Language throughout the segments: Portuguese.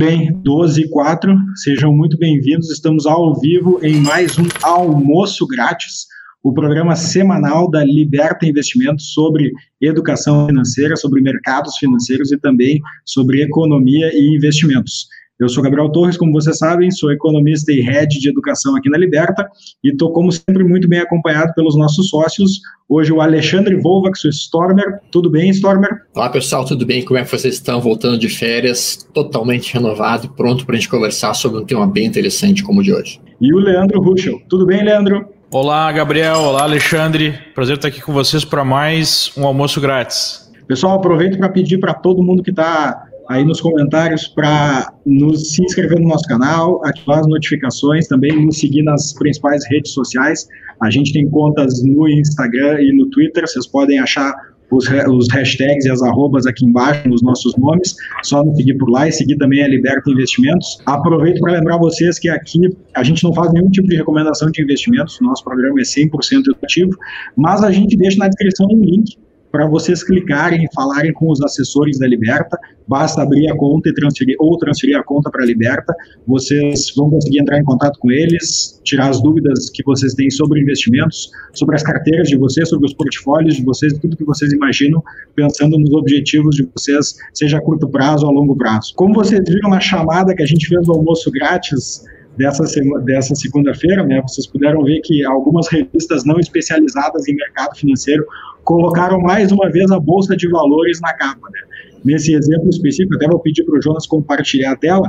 bem, 12 e 4, sejam muito bem-vindos. Estamos ao vivo em mais um almoço grátis, o programa semanal da Liberta Investimentos sobre educação financeira, sobre mercados financeiros e também sobre economia e investimentos. Eu sou Gabriel Torres, como vocês sabem, sou economista e head de educação aqui na Liberta e estou, como sempre, muito bem acompanhado pelos nossos sócios. Hoje o Alexandre Volvax, o Stormer. Tudo bem, Stormer? Olá, pessoal, tudo bem? Como é que vocês estão? Voltando de férias, totalmente renovado, pronto para a gente conversar sobre um tema bem interessante como o de hoje. E o Leandro Ruschel. Tudo bem, Leandro? Olá, Gabriel. Olá, Alexandre. Prazer estar aqui com vocês para mais um almoço grátis. Pessoal, aproveito para pedir para todo mundo que está aí nos comentários para nos se inscrever no nosso canal, ativar as notificações, também nos seguir nas principais redes sociais. A gente tem contas no Instagram e no Twitter, vocês podem achar os, os hashtags e as arrobas aqui embaixo nos nossos nomes, só nos seguir por lá e seguir também a Liberta Investimentos. Aproveito para lembrar vocês que aqui a gente não faz nenhum tipo de recomendação de investimentos, nosso programa é 100% educativo, mas a gente deixa na descrição um link para vocês clicarem e falarem com os assessores da Liberta. Basta abrir a conta e transferir ou transferir a conta para a Liberta. Vocês vão conseguir entrar em contato com eles, tirar as dúvidas que vocês têm sobre investimentos, sobre as carteiras de vocês, sobre os portfólios de vocês, tudo que vocês imaginam, pensando nos objetivos de vocês, seja a curto prazo ou a longo prazo. Como vocês viram na chamada que a gente fez do almoço grátis, dessa, dessa segunda-feira, né, vocês puderam ver que algumas revistas não especializadas em mercado financeiro colocaram mais uma vez a Bolsa de Valores na capa. Né? Nesse exemplo específico, até vou pedir para o Jonas compartilhar a tela.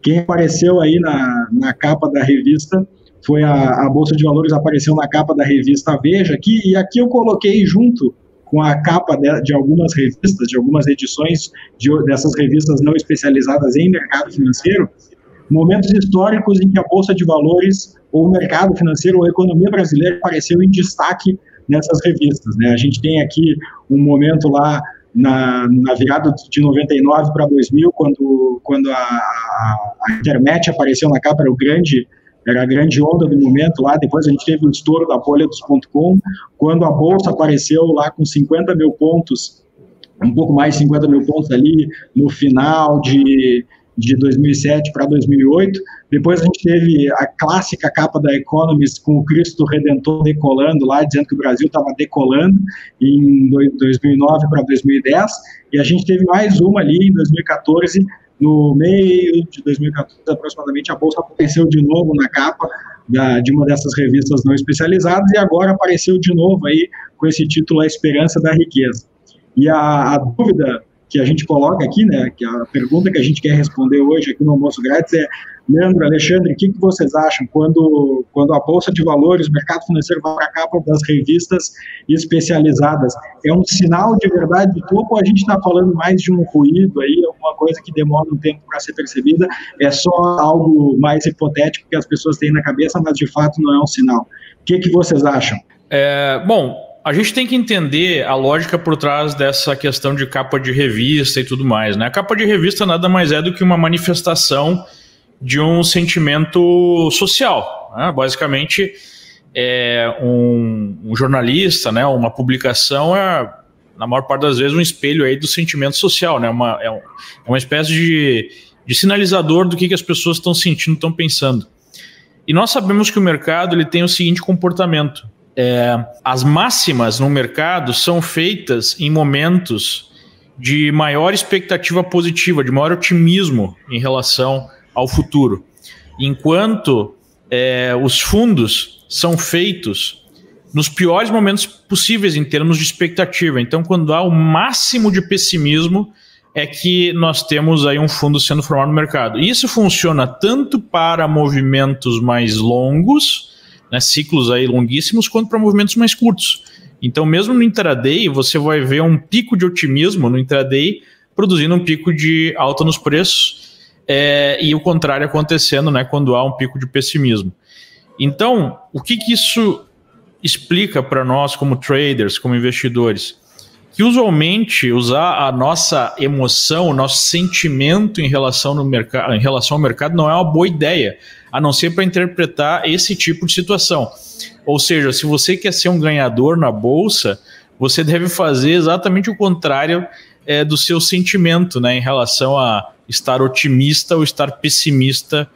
Quem apareceu aí na, na capa da revista foi a, a Bolsa de Valores, apareceu na capa da revista Veja aqui, e aqui eu coloquei junto com a capa de, de algumas revistas, de algumas edições de, dessas revistas não especializadas em mercado financeiro, momentos históricos em que a Bolsa de Valores, ou o mercado financeiro, ou a economia brasileira apareceu em destaque nessas revistas. Né? A gente tem aqui um momento lá na, na virada de 99 para 2000, quando, quando a, a, internet apareceu na capa, era o grande era a grande onda do momento lá, depois a gente teve o estouro da bolha dos .com, quando a bolsa apareceu lá com 50 mil pontos, um pouco mais de 50 mil pontos ali no final de, de 2007 para 2008. Depois a gente teve a clássica capa da Economist com o Cristo Redentor decolando lá, dizendo que o Brasil estava decolando em 2009 para 2010. E a gente teve mais uma ali em 2014, no meio de 2014 aproximadamente, a Bolsa apareceu de novo na capa da, de uma dessas revistas não especializadas e agora apareceu de novo aí com esse título A Esperança da Riqueza. E a, a dúvida que a gente coloca aqui, né, que a pergunta que a gente quer responder hoje aqui no Almoço Grátis é, Leandro, Alexandre, o que, que vocês acham quando, quando a Bolsa de Valores, o mercado financeiro vai para a capa das revistas especializadas? É um sinal de verdade de topo ou a gente está falando mais de um ruído aí, alguma coisa que demora um tempo para ser percebida? É só algo mais hipotético que as pessoas têm na cabeça, mas de fato não é um sinal. O que, que vocês acham? É, bom, a gente tem que entender a lógica por trás dessa questão de capa de revista e tudo mais. Né? A capa de revista nada mais é do que uma manifestação de um sentimento social. Né? Basicamente, é um, um, jornalista, né, uma publicação é, na maior parte das vezes, um espelho aí do sentimento social. Né? Uma, é, um, é uma espécie de, de sinalizador do que, que as pessoas estão sentindo, estão pensando. E nós sabemos que o mercado ele tem o seguinte comportamento é, as máximas no mercado são feitas em momentos de maior expectativa positiva, de maior otimismo em relação ao futuro, enquanto é, os fundos são feitos nos piores momentos possíveis em termos de expectativa. Então, quando há o máximo de pessimismo, é que nós temos aí um fundo sendo formado no mercado. Isso funciona tanto para movimentos mais longos, né, ciclos aí longuíssimos, quanto para movimentos mais curtos. Então, mesmo no intraday, você vai ver um pico de otimismo no intraday produzindo um pico de alta nos preços é, e o contrário acontecendo né, quando há um pico de pessimismo. Então, o que, que isso explica para nós como traders, como investidores? Que usualmente usar a nossa emoção, o nosso sentimento em relação, no mercado, em relação ao mercado não é uma boa ideia a não ser para interpretar esse tipo de situação. Ou seja, se você quer ser um ganhador na bolsa, você deve fazer exatamente o contrário é, do seu sentimento né, em relação a estar otimista ou estar pessimista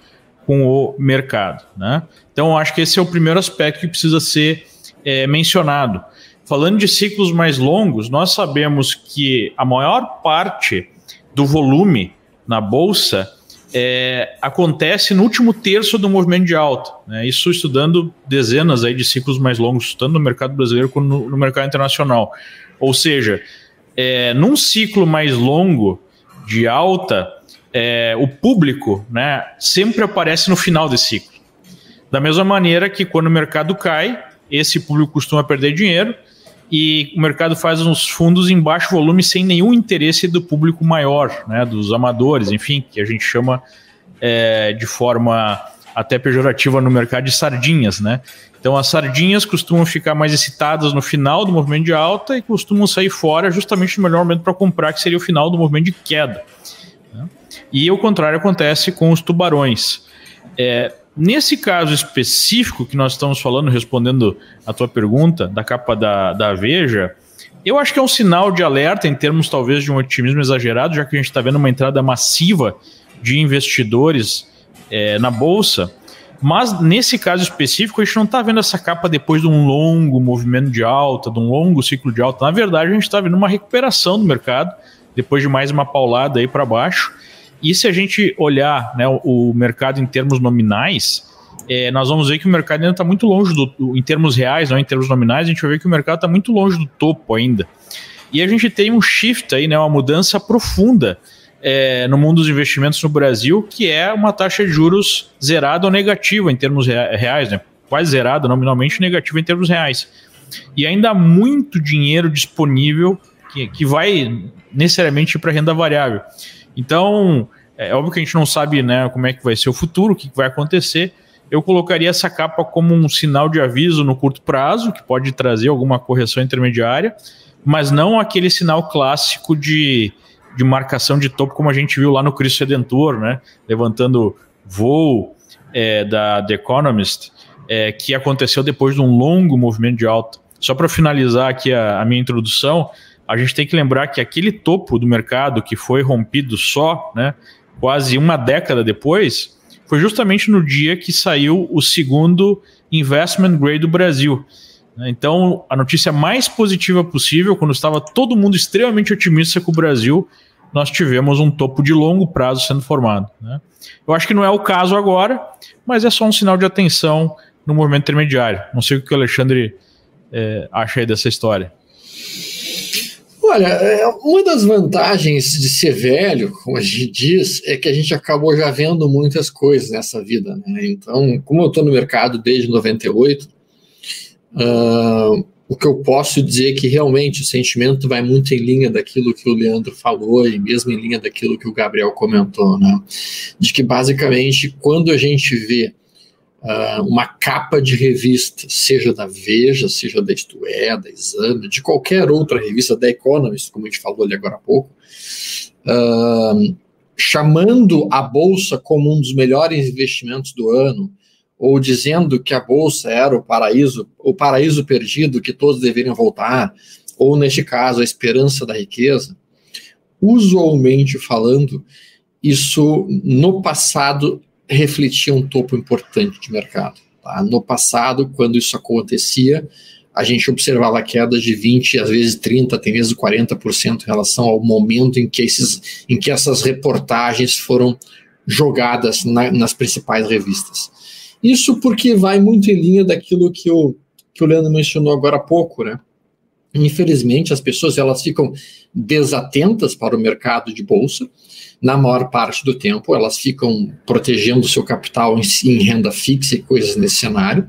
com o mercado. Né? Então, acho que esse é o primeiro aspecto que precisa ser é, mencionado. Falando de ciclos mais longos, nós sabemos que a maior parte do volume na bolsa é, acontece no último terço do movimento de alta. Né? Isso estudando dezenas aí de ciclos mais longos, tanto no mercado brasileiro quanto no, no mercado internacional. Ou seja, é, num ciclo mais longo de alta, é, o público né, sempre aparece no final desse ciclo. Da mesma maneira que quando o mercado cai, esse público costuma perder dinheiro e o mercado faz uns fundos em baixo volume sem nenhum interesse do público maior, né, dos amadores, enfim, que a gente chama é, de forma até pejorativa no mercado de sardinhas, né? Então as sardinhas costumam ficar mais excitadas no final do movimento de alta e costumam sair fora justamente no melhor momento para comprar, que seria o final do movimento de queda. Né? E o contrário acontece com os tubarões. É, Nesse caso específico que nós estamos falando, respondendo a tua pergunta, da capa da, da Veja, eu acho que é um sinal de alerta em termos talvez de um otimismo exagerado, já que a gente está vendo uma entrada massiva de investidores é, na Bolsa. Mas nesse caso específico, a gente não está vendo essa capa depois de um longo movimento de alta, de um longo ciclo de alta. Na verdade, a gente está vendo uma recuperação do mercado, depois de mais uma paulada aí para baixo. E se a gente olhar né, o, o mercado em termos nominais, é, nós vamos ver que o mercado ainda está muito longe do, em termos reais, não em termos nominais, a gente vai ver que o mercado está muito longe do topo ainda. E a gente tem um shift aí, né, uma mudança profunda é, no mundo dos investimentos no Brasil, que é uma taxa de juros zerada ou negativa em termos reais, né, quase zerada, nominalmente negativa em termos reais. E ainda há muito dinheiro disponível que, que vai necessariamente para renda variável. Então, é óbvio que a gente não sabe né, como é que vai ser o futuro, o que vai acontecer. Eu colocaria essa capa como um sinal de aviso no curto prazo, que pode trazer alguma correção intermediária, mas não aquele sinal clássico de, de marcação de topo, como a gente viu lá no Cristo Redentor, né, levantando voo é, da The Economist, é, que aconteceu depois de um longo movimento de alta. Só para finalizar aqui a, a minha introdução, a gente tem que lembrar que aquele topo do mercado que foi rompido só, né, quase uma década depois, foi justamente no dia que saiu o segundo investment grade do Brasil. Então, a notícia mais positiva possível, quando estava todo mundo extremamente otimista com o Brasil, nós tivemos um topo de longo prazo sendo formado. Né? Eu acho que não é o caso agora, mas é só um sinal de atenção no movimento intermediário. Não sei o que o Alexandre é, acha aí dessa história. Olha, é, uma das vantagens de ser velho, como a gente diz, é que a gente acabou já vendo muitas coisas nessa vida. Né? Então, como eu estou no mercado desde 98, uh, ah, o que eu posso dizer é que realmente o sentimento vai muito em linha daquilo que o Leandro falou e mesmo em linha daquilo que o Gabriel comentou, né? De que basicamente quando a gente vê uh, uma capa de revista, seja da Veja, seja da Isto É, da Exame, de qualquer outra revista, da Economist, como a gente falou ali agora há pouco, uh, chamando a Bolsa como um dos melhores investimentos do ano, ou dizendo que a Bolsa era o paraíso, o paraíso perdido, que todos deveriam voltar, ou neste caso, a esperança da riqueza, usualmente falando, isso no passado refletia um topo importante de mercado. Tá? No passado, quando isso acontecia, a gente observava quedas de 20, às vezes 30, até mesmo 40% em relação ao momento em que, esses, em que essas reportagens foram jogadas na, nas principais revistas. Isso porque vai muito em linha daquilo que o, que o Leandro mencionou agora há pouco, né? Infelizmente, as pessoas elas ficam desatentas para o mercado de bolsa, na maior parte do tempo, elas ficam protegendo seu capital em, em, renda fixa e coisas nesse cenário.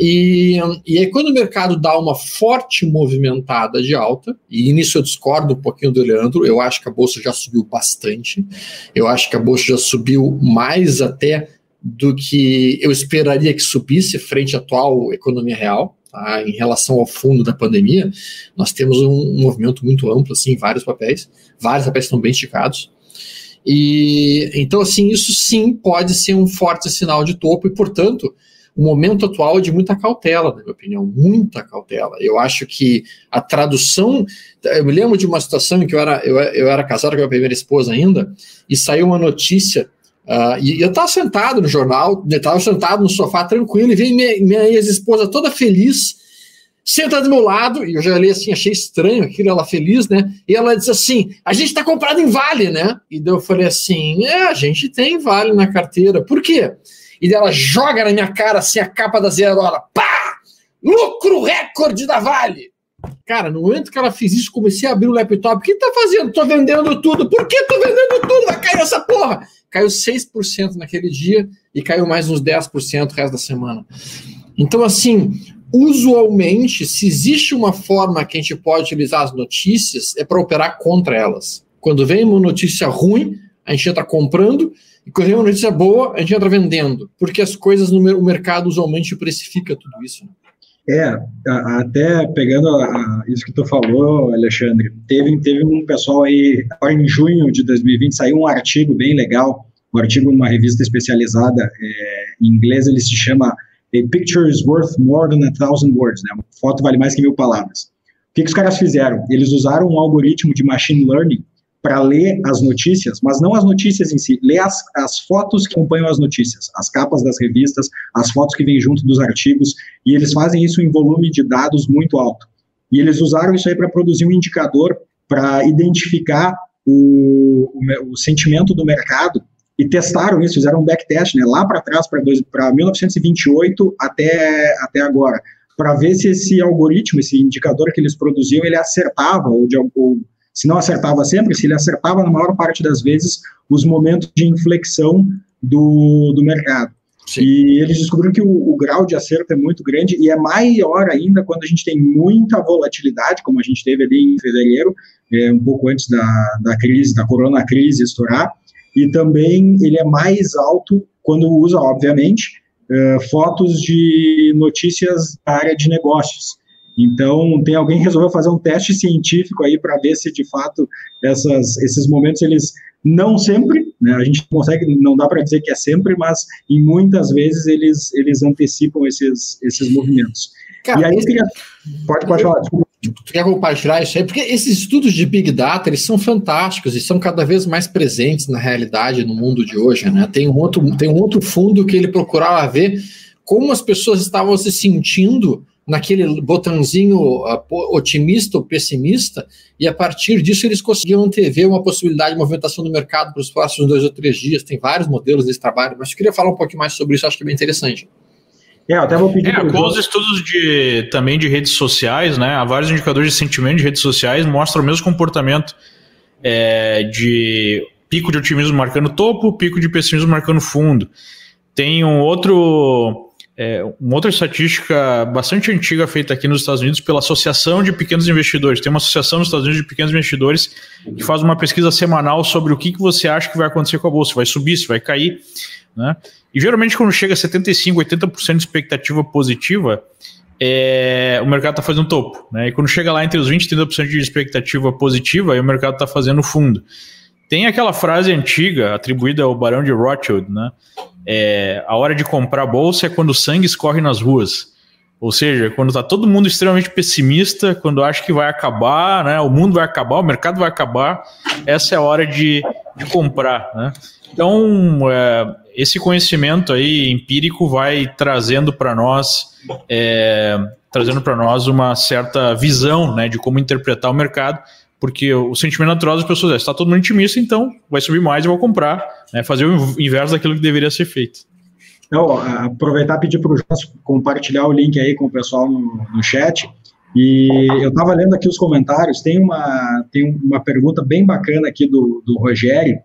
E, e aí, quando o mercado dá uma forte movimentada de alta, e nisso eu discordo um pouquinho do Leandro, eu acho que a bolsa já subiu bastante, eu acho que a bolsa já subiu mais até do que eu esperaria que subisse frente à atual economia real. Tá? Em relação ao fundo da pandemia, nós temos um, um movimento muito amplo, assim, vários papéis, vários papéis estão bem esticados. E então, assim, isso sim pode ser um forte sinal de topo, e, portanto, o momento atual é de muita cautela, na minha opinião, muita cautela. Eu acho que a tradução. Eu me lembro de uma situação em que eu era, eu, eu era casado com a minha primeira esposa ainda, e saiu uma notícia. Uh, e eu estava sentado no jornal, estava sentado no sofá tranquilo, e veio minha, minha ex-esposa toda feliz, senta do meu lado, e eu já olhei assim, achei estranho aquilo, ela feliz, né? E ela diz assim: a gente está comprado em Vale, né? E daí eu falei assim: é, a gente tem Vale na carteira. Por quê? e ela joga na minha cara assim a capa da Zerola. Pá! Lucro recorde da Vale! Cara, no momento que ela fez isso, comecei a abrir o laptop. O que tá fazendo? Tô vendendo tudo. Por que tô vendendo tudo? Vai cair essa porra! Caiu 6% naquele dia e caiu mais uns 10% o resto da semana. Então, assim, usualmente, se existe uma forma que a gente pode utilizar as notícias, é para operar contra elas. Quando vem uma notícia ruim, a gente entra comprando e quando vem uma notícia boa, a gente entra vendendo, porque as coisas no o mercado usualmente precifica tudo isso. Né? É, até pegando a, a, isso que tu falou, Alexandre, teve, teve um pessoal aí, em junho de 2020, saiu um artigo bem legal, um artigo numa revista especializada, é, em inglês ele se chama A Picture is Worth More Than a Thousand Words, né? Uma foto vale mais que mil palavras. O que, que os caras fizeram? Eles usaram um algoritmo de machine learning para ler as notícias, mas não as notícias em si, ler as, as fotos que acompanham as notícias, as capas das revistas, as fotos que vêm junto dos artigos, e eles fazem isso em volume de dados muito alto. E eles usaram isso aí para produzir um indicador para identificar o, o, o, sentimento do mercado e testaram isso, fizeram um backtest, né, lá para trás, para 1928 até, até agora, para ver se esse algoritmo, esse indicador que eles produziam, ele acertava ou, de, ou se não acertava sempre, se ele acertava na maior parte das vezes os momentos de inflexão do, do mercado. Sim. E eles descobriram que o, o, grau de acerto é muito grande e é maior ainda quando a gente tem muita volatilidade, como a gente teve ali em fevereiro, é, um pouco antes da, da crise, da corona crise estourar, e também ele é mais alto quando usa, obviamente, uh, fotos de notícias da área de negócios. Então, tem alguém que resolveu fazer um teste científico aí para ver se de fato essas, esses momentos eles não sempre, né, a gente consegue, não dá para dizer que é sempre, mas em muitas vezes eles, eles antecipam esses, esses movimentos. Cara, e aí, esse... pode, pode falar, quer compartilhar isso aí? Porque esses estudos de Big Data, eles são fantásticos e são cada vez mais presentes na realidade no mundo de hoje, né? Tem um outro, tem um outro fundo que ele procurava ver como as pessoas estavam se sentindo naquele botãozinho uh, otimista ou pessimista, e a partir disso eles conseguiam antever uma possibilidade de movimentação do mercado para os próximos dois ou três dias. Tem vários modelos desse trabalho, mas eu queria falar um pouquinho mais sobre isso, acho que é bem interessante. É, até vou pedir é, com os estudos de, também de redes sociais, né, há vários indicadores de sentimento de redes sociais mostram o mesmo comportamento é, de pico de otimismo marcando topo, pico de pessimismo marcando fundo. Tem um outro é, uma outra estatística bastante antiga feita aqui nos Estados Unidos pela Associação de Pequenos Investidores. Tem uma associação nos Estados Unidos de pequenos investidores que faz uma pesquisa semanal sobre o que, que você acha que vai acontecer com a bolsa, se vai subir, se vai cair. Né? E geralmente, quando chega a 75%, 80% de expectativa positiva, é, o mercado está fazendo topo. Né? E quando chega lá entre os 20% e 30% de expectativa positiva, aí o mercado está fazendo fundo. Tem aquela frase antiga atribuída ao Barão de Rothschild, né? É, a hora de comprar bolsa é quando o sangue escorre nas ruas. Ou seja, quando está todo mundo extremamente pessimista, quando acha que vai acabar, né, o mundo vai acabar, o mercado vai acabar, essa é a hora de, de comprar. Né? Então, é, esse conhecimento aí empírico vai trazendo para nós, é, trazendo para nós uma certa visão né, de como interpretar o mercado porque o sentimento natural das pessoas é: está todo mundo otimista, então vai subir mais e vou comprar, né, fazer o inverso daquilo que deveria ser feito. Então, aproveitar e pedir para o compartilhar o link aí com o pessoal no, no chat. E eu estava lendo aqui os comentários, tem uma, tem uma pergunta bem bacana aqui do, do Rogério.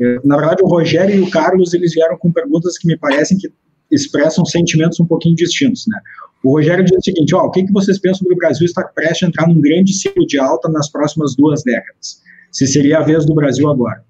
É, na verdade, o Rogério e o Carlos, eles vieram com perguntas que me parecem que expressam sentimentos um pouquinho distintos, né? O Rogério diz o seguinte: ó, o que, que vocês pensam sobre o Brasil estar prestes a entrar num grande ciclo de alta nas próximas duas décadas? Se seria a vez do Brasil agora.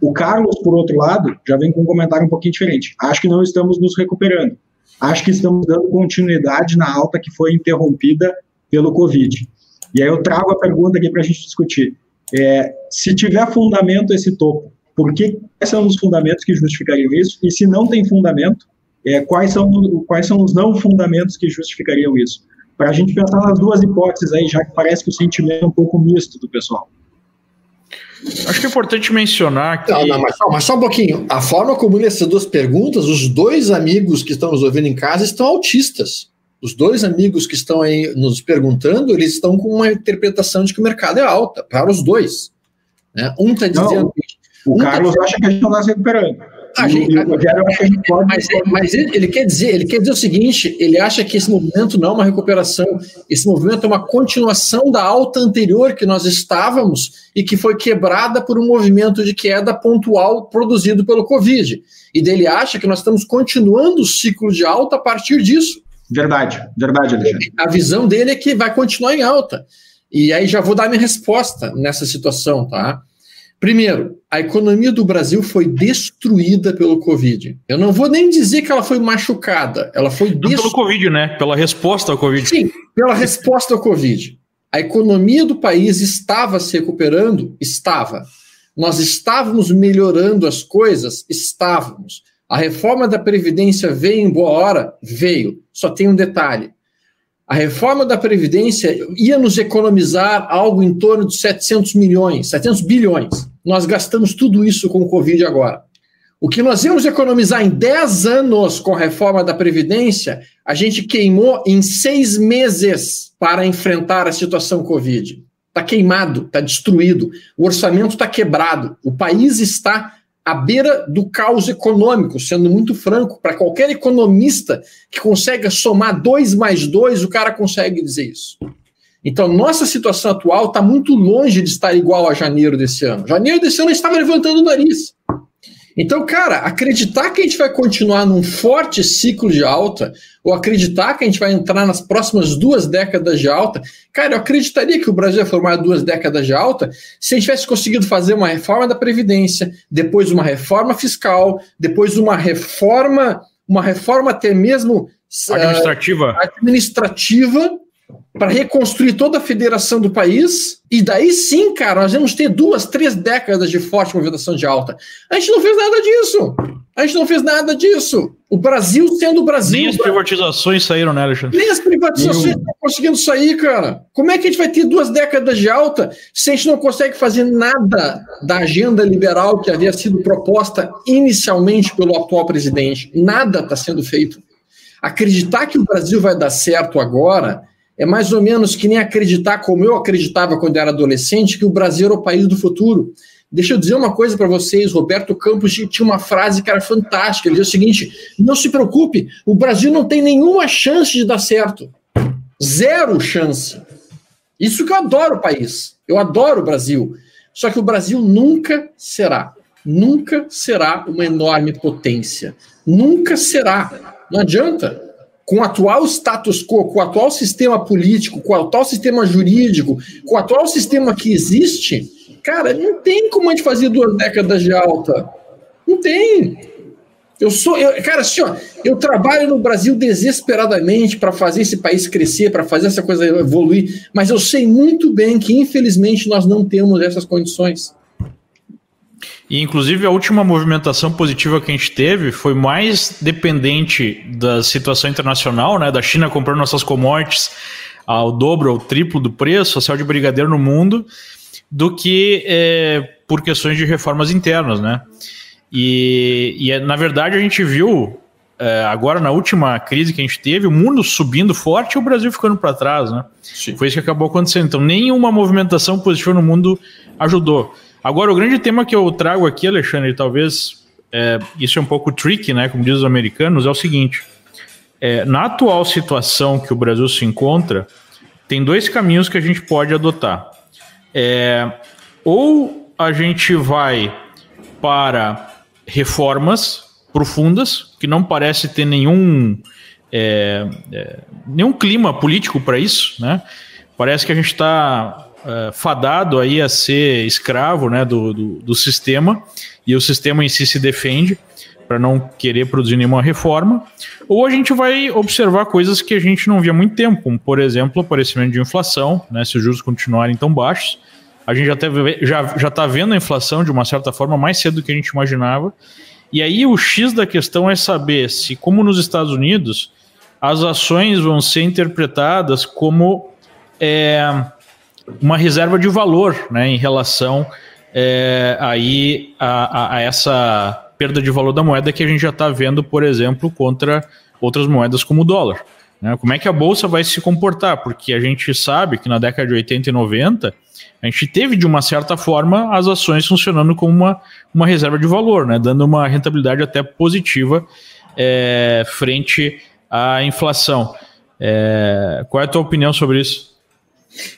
O Carlos, por outro lado, já vem com um comentário um pouquinho diferente. Acho que não estamos nos recuperando. Acho que estamos dando continuidade na alta que foi interrompida pelo Covid. E aí eu trago a pergunta aqui para a gente discutir. É, se tiver fundamento esse topo, por que, quais são os fundamentos que justificariam isso? E se não tem fundamento, é, quais, são, quais são os não fundamentos que justificariam isso. Para a gente pensar nas duas hipóteses aí, já que parece que o sentimento é um pouco misto do pessoal. Acho que é importante mencionar que. Não, não, mas, mas, só um pouquinho. A forma como essas duas perguntas, os dois amigos que estão nos ouvindo em casa estão autistas. Os dois amigos que estão aí nos perguntando, eles estão com uma interpretação de que o mercado é alta, para os dois. Né? Um está dizendo. Não, o um tá Carlos tá acha que a gente não está se recuperando. A gente, mas, mas ele, ele, quer dizer, ele quer dizer o seguinte: ele acha que esse movimento não é uma recuperação, esse movimento é uma continuação da alta anterior que nós estávamos e que foi quebrada por um movimento de queda pontual produzido pelo Covid. E dele acha que nós estamos continuando o ciclo de alta a partir disso. Verdade, verdade, Alexandre. A visão dele é que vai continuar em alta. E aí já vou dar minha resposta nessa situação, tá? Primeiro, a economia do Brasil foi destruída pelo Covid. Eu não vou nem dizer que ela foi machucada, ela foi destruída. Pelo Covid, né? Pela resposta ao Covid. Sim, pela resposta ao Covid. A economia do país estava se recuperando? Estava. Nós estávamos melhorando as coisas? Estávamos. A reforma da Previdência veio em boa hora? Veio. Só tem um detalhe. A reforma da Previdência ia nos economizar algo em torno de 700 milhões, 700 bilhões. Nós gastamos tudo isso com o Covid agora. O que nós íamos economizar em 10 anos com a reforma da Previdência, a gente queimou em seis meses para enfrentar a situação Covid. Está queimado, está destruído, o orçamento está quebrado, o país está à beira do caos econômico, sendo muito franco. Para qualquer economista que consiga somar dois mais dois, o cara consegue dizer isso. Então, nossa situação atual está muito longe de estar igual a janeiro desse ano. Janeiro desse ano estava levantando o nariz. Então, cara, acreditar que a gente vai continuar num forte ciclo de alta, ou acreditar que a gente vai entrar nas próximas duas décadas de alta, cara, eu acreditaria que o Brasil ia formar duas décadas de alta se a gente tivesse conseguido fazer uma reforma da Previdência, depois uma reforma fiscal, depois uma reforma, uma reforma até mesmo administrativa, uh, administrativa para reconstruir toda a federação do país, e daí sim, cara, nós vamos ter duas, três décadas de forte movimentação de alta. A gente não fez nada disso. A gente não fez nada disso. O Brasil sendo o Brasil. Nem as privatizações saíram, né, Alexandre? Nem as privatizações estão conseguindo sair, cara. Como é que a gente vai ter duas décadas de alta se a gente não consegue fazer nada da agenda liberal que havia sido proposta inicialmente pelo atual presidente? Nada está sendo feito. Acreditar que o Brasil vai dar certo agora é mais ou menos que nem acreditar, como eu acreditava quando era adolescente, que o Brasil era o país do futuro. Deixa eu dizer uma coisa para vocês: Roberto Campos tinha uma frase que era fantástica. Ele dizia o seguinte: não se preocupe, o Brasil não tem nenhuma chance de dar certo. Zero chance. Isso que eu adoro o país. Eu adoro o Brasil. Só que o Brasil nunca será, nunca será uma enorme potência. Nunca será. Não adianta com o atual status quo, com o atual sistema político, com o atual sistema jurídico, com o atual sistema que existe, cara, não tem como a gente fazer duas décadas de alta. Não tem. Eu sou, eu, cara, assim, ó, eu trabalho no Brasil desesperadamente para fazer esse país crescer, para fazer essa coisa evoluir, mas eu sei muito bem que, infelizmente, nós não temos essas condições. E, inclusive, a última movimentação positiva que a gente teve foi mais dependente da situação internacional, né, da China comprando nossas commodities ao dobro ou triplo do preço, a céu de brigadeiro no mundo, do que é, por questões de reformas internas, né? E, e na verdade a gente viu é, agora na última crise que a gente teve, o mundo subindo forte e o Brasil ficando para trás, né? Sim. Foi isso que acabou acontecendo. Então, nenhuma movimentação positiva no mundo ajudou. Agora, o grande tema que eu trago aqui, Alexandre, talvez é, isso é um pouco tricky, né, como dizem os americanos, é o seguinte: é, na atual situação que o Brasil se encontra, tem dois caminhos que a gente pode adotar. É, ou a gente vai para reformas profundas, que não parece ter nenhum, é, é, nenhum clima político para isso, né? Parece que a gente está uh, fadado aí a ser escravo né, do, do, do sistema e o sistema em si se defende para não querer produzir nenhuma reforma, ou a gente vai observar coisas que a gente não via há muito tempo, como por exemplo o aparecimento de inflação, né, se os juros continuarem tão baixos, a gente já está já, já tá vendo a inflação de uma certa forma mais cedo do que a gente imaginava, E aí o X da questão é saber se, como nos Estados Unidos, as ações vão ser interpretadas como é, uma reserva de valor né, em relação é, aí a, a, a, essa perda de valor da moeda que a gente já está vendo, por exemplo, contra outras moedas como o dólar. Né? Como é que a bolsa vai se comportar? Porque a gente sabe que na década de 80 e 90 a gente teve, de uma certa forma, as ações funcionando como uma, uma reserva de valor, né? dando uma rentabilidade até positiva é, frente à inflação. É, qual é a tua opinião sobre isso?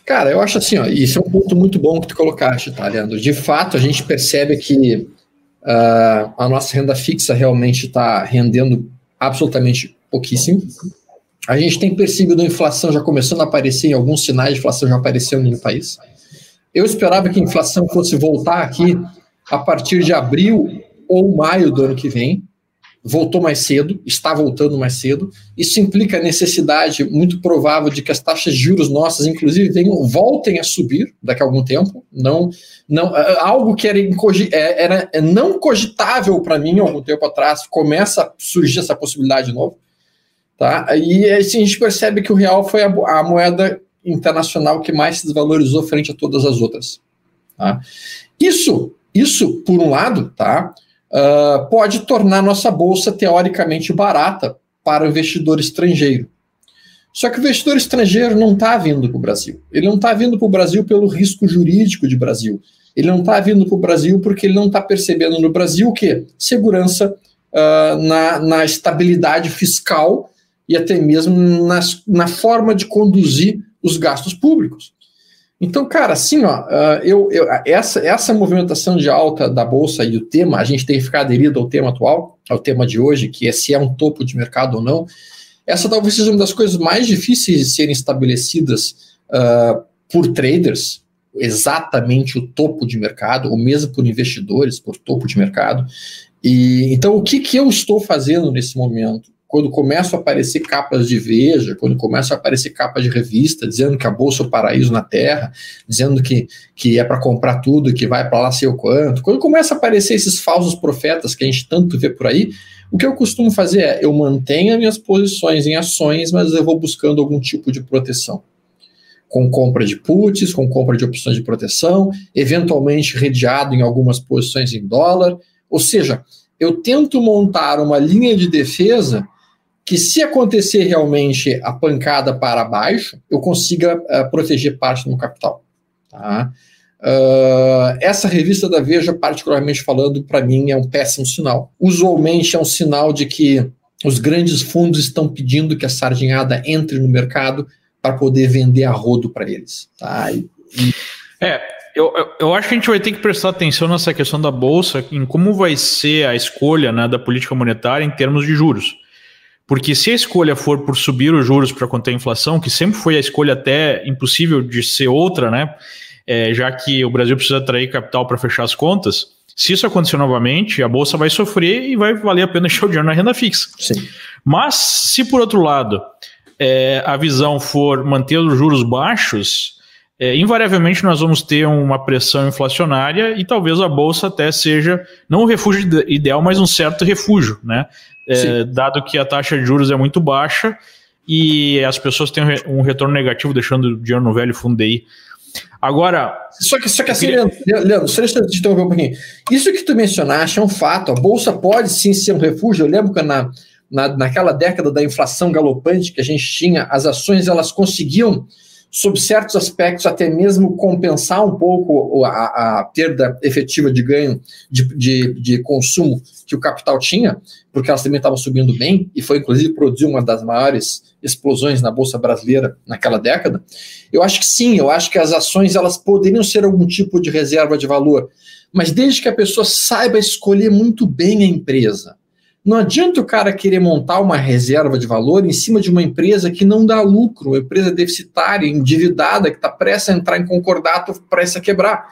Cara, eu acho assim, ó, isso é um ponto muito bom que tu colocaste, tá, Leandro? De fato, a gente percebe que uh, a nossa renda fixa realmente está rendendo absolutamente pouquíssimo. A gente tem percebido a inflação já começando a aparecer, em alguns sinais de inflação já aparecendo no país. Eu esperava que a inflação fosse voltar aqui a partir de abril ou maio do ano que vem, voltou mais cedo, está voltando mais cedo. Isso implica a necessidade muito provável de que as taxas de juros nossas, inclusive, venham, voltem a subir daqui a algum tempo. Não, não, é, algo que era, é, era não cogitável para mim algum tempo atrás, começa a surgir essa possibilidade de novo. Tá? E assim, a gente percebe que o real foi a, a moeda internacional que mais se desvalorizou frente a todas as outras. Tá? Isso, isso, por um lado, tá? Uh, pode tornar nossa bolsa teoricamente barata para o investidor estrangeiro. Só que o investidor estrangeiro não está vindo para o Brasil. Ele não está vindo para o Brasil pelo risco jurídico de Brasil. Ele não está vindo para o Brasil porque ele não está percebendo no Brasil o quê? Segurança uh, na, na estabilidade fiscal e até mesmo nas, na forma de conduzir os gastos públicos. Então, cara, assim, ó, uh, eu, eu, essa, essa movimentação de alta da Bolsa e o tema, a gente tem que ficar aderido ao tema atual, ao tema de hoje, que é se é um topo de mercado ou não. Essa talvez seja uma das coisas mais difíceis de serem estabelecidas uh, por traders, exatamente o topo de mercado, ou mesmo por investidores, por topo de mercado. E então, o que, que eu estou fazendo nesse momento? Quando começam a aparecer capas de Veja, quando começam a aparecer capas de revista, dizendo que a Bolsa é o paraíso na Terra, dizendo que, que é para comprar tudo, que vai para lá sei o quanto, quando começa a aparecer esses falsos profetas que a gente tanto vê por aí, o que eu costumo fazer é, eu mantenho as minhas posições em ações, mas eu vou buscando algum tipo de proteção. Com compra de puts, com compra de opções de proteção, eventualmente redeado em algumas posições em dólar, ou seja, eu tento montar uma linha de defesa que se acontecer realmente a pancada para baixo, eu consiga uh, proteger parte do capital. Tá? Uh, essa revista da Veja, particularmente falando, para mim é um péssimo sinal. Usualmente é um sinal de que os grandes fundos estão pedindo que a sardinhada entre no mercado para poder vender a rodo para eles. Tá? E, e... É, eu, eu, acho que a gente vai ter que prestar atenção nessa questão da Bolsa, em como vai ser a escolha né, da política monetária em termos de juros. Porque se a escolha for por subir os juros para conter a inflação, que sempre foi a escolha até impossível de ser outra, né? É, já que o Brasil precisa atrair capital para fechar as contas, se isso acontecer novamente, a bolsa vai sofrer e vai valer a pena deixar o dinheiro na renda fixa. Sim. Mas, se por outro lado é, a visão for manter os juros baixos, é, invariavelmente nós vamos ter uma pressão inflacionária e talvez a bolsa até seja não um refúgio ideal, mas um certo refúgio, né? É, dado que a taxa de juros é muito baixa e as pessoas têm um retorno negativo deixando o dinheiro no velho fundo aí. Agora. Só que, só que assim, queria... Leandro, Leandro, só deixa eu te interromper um pouquinho. Isso que tu mencionaste é um fato. A bolsa pode sim ser um refúgio. Eu lembro que na, na, naquela década da inflação galopante que a gente tinha, as ações elas conseguiam sob certos aspectos, até mesmo compensar um pouco a, a perda efetiva de ganho de, de, de, consumo que o capital tinha, porque elas também estavam subindo bem, e foi inclusive produzir uma das maiores explosões na Bolsa Brasileira naquela década. Eu acho que sim, eu acho que as ações elas poderiam ser algum tipo de reserva de valor, mas desde que a pessoa saiba escolher muito bem a empresa. Não adianta o cara querer montar uma reserva de valor em cima de uma empresa que não dá lucro, uma empresa deficitária, endividada, que está prestes a entrar em concordato, prestes a quebrar.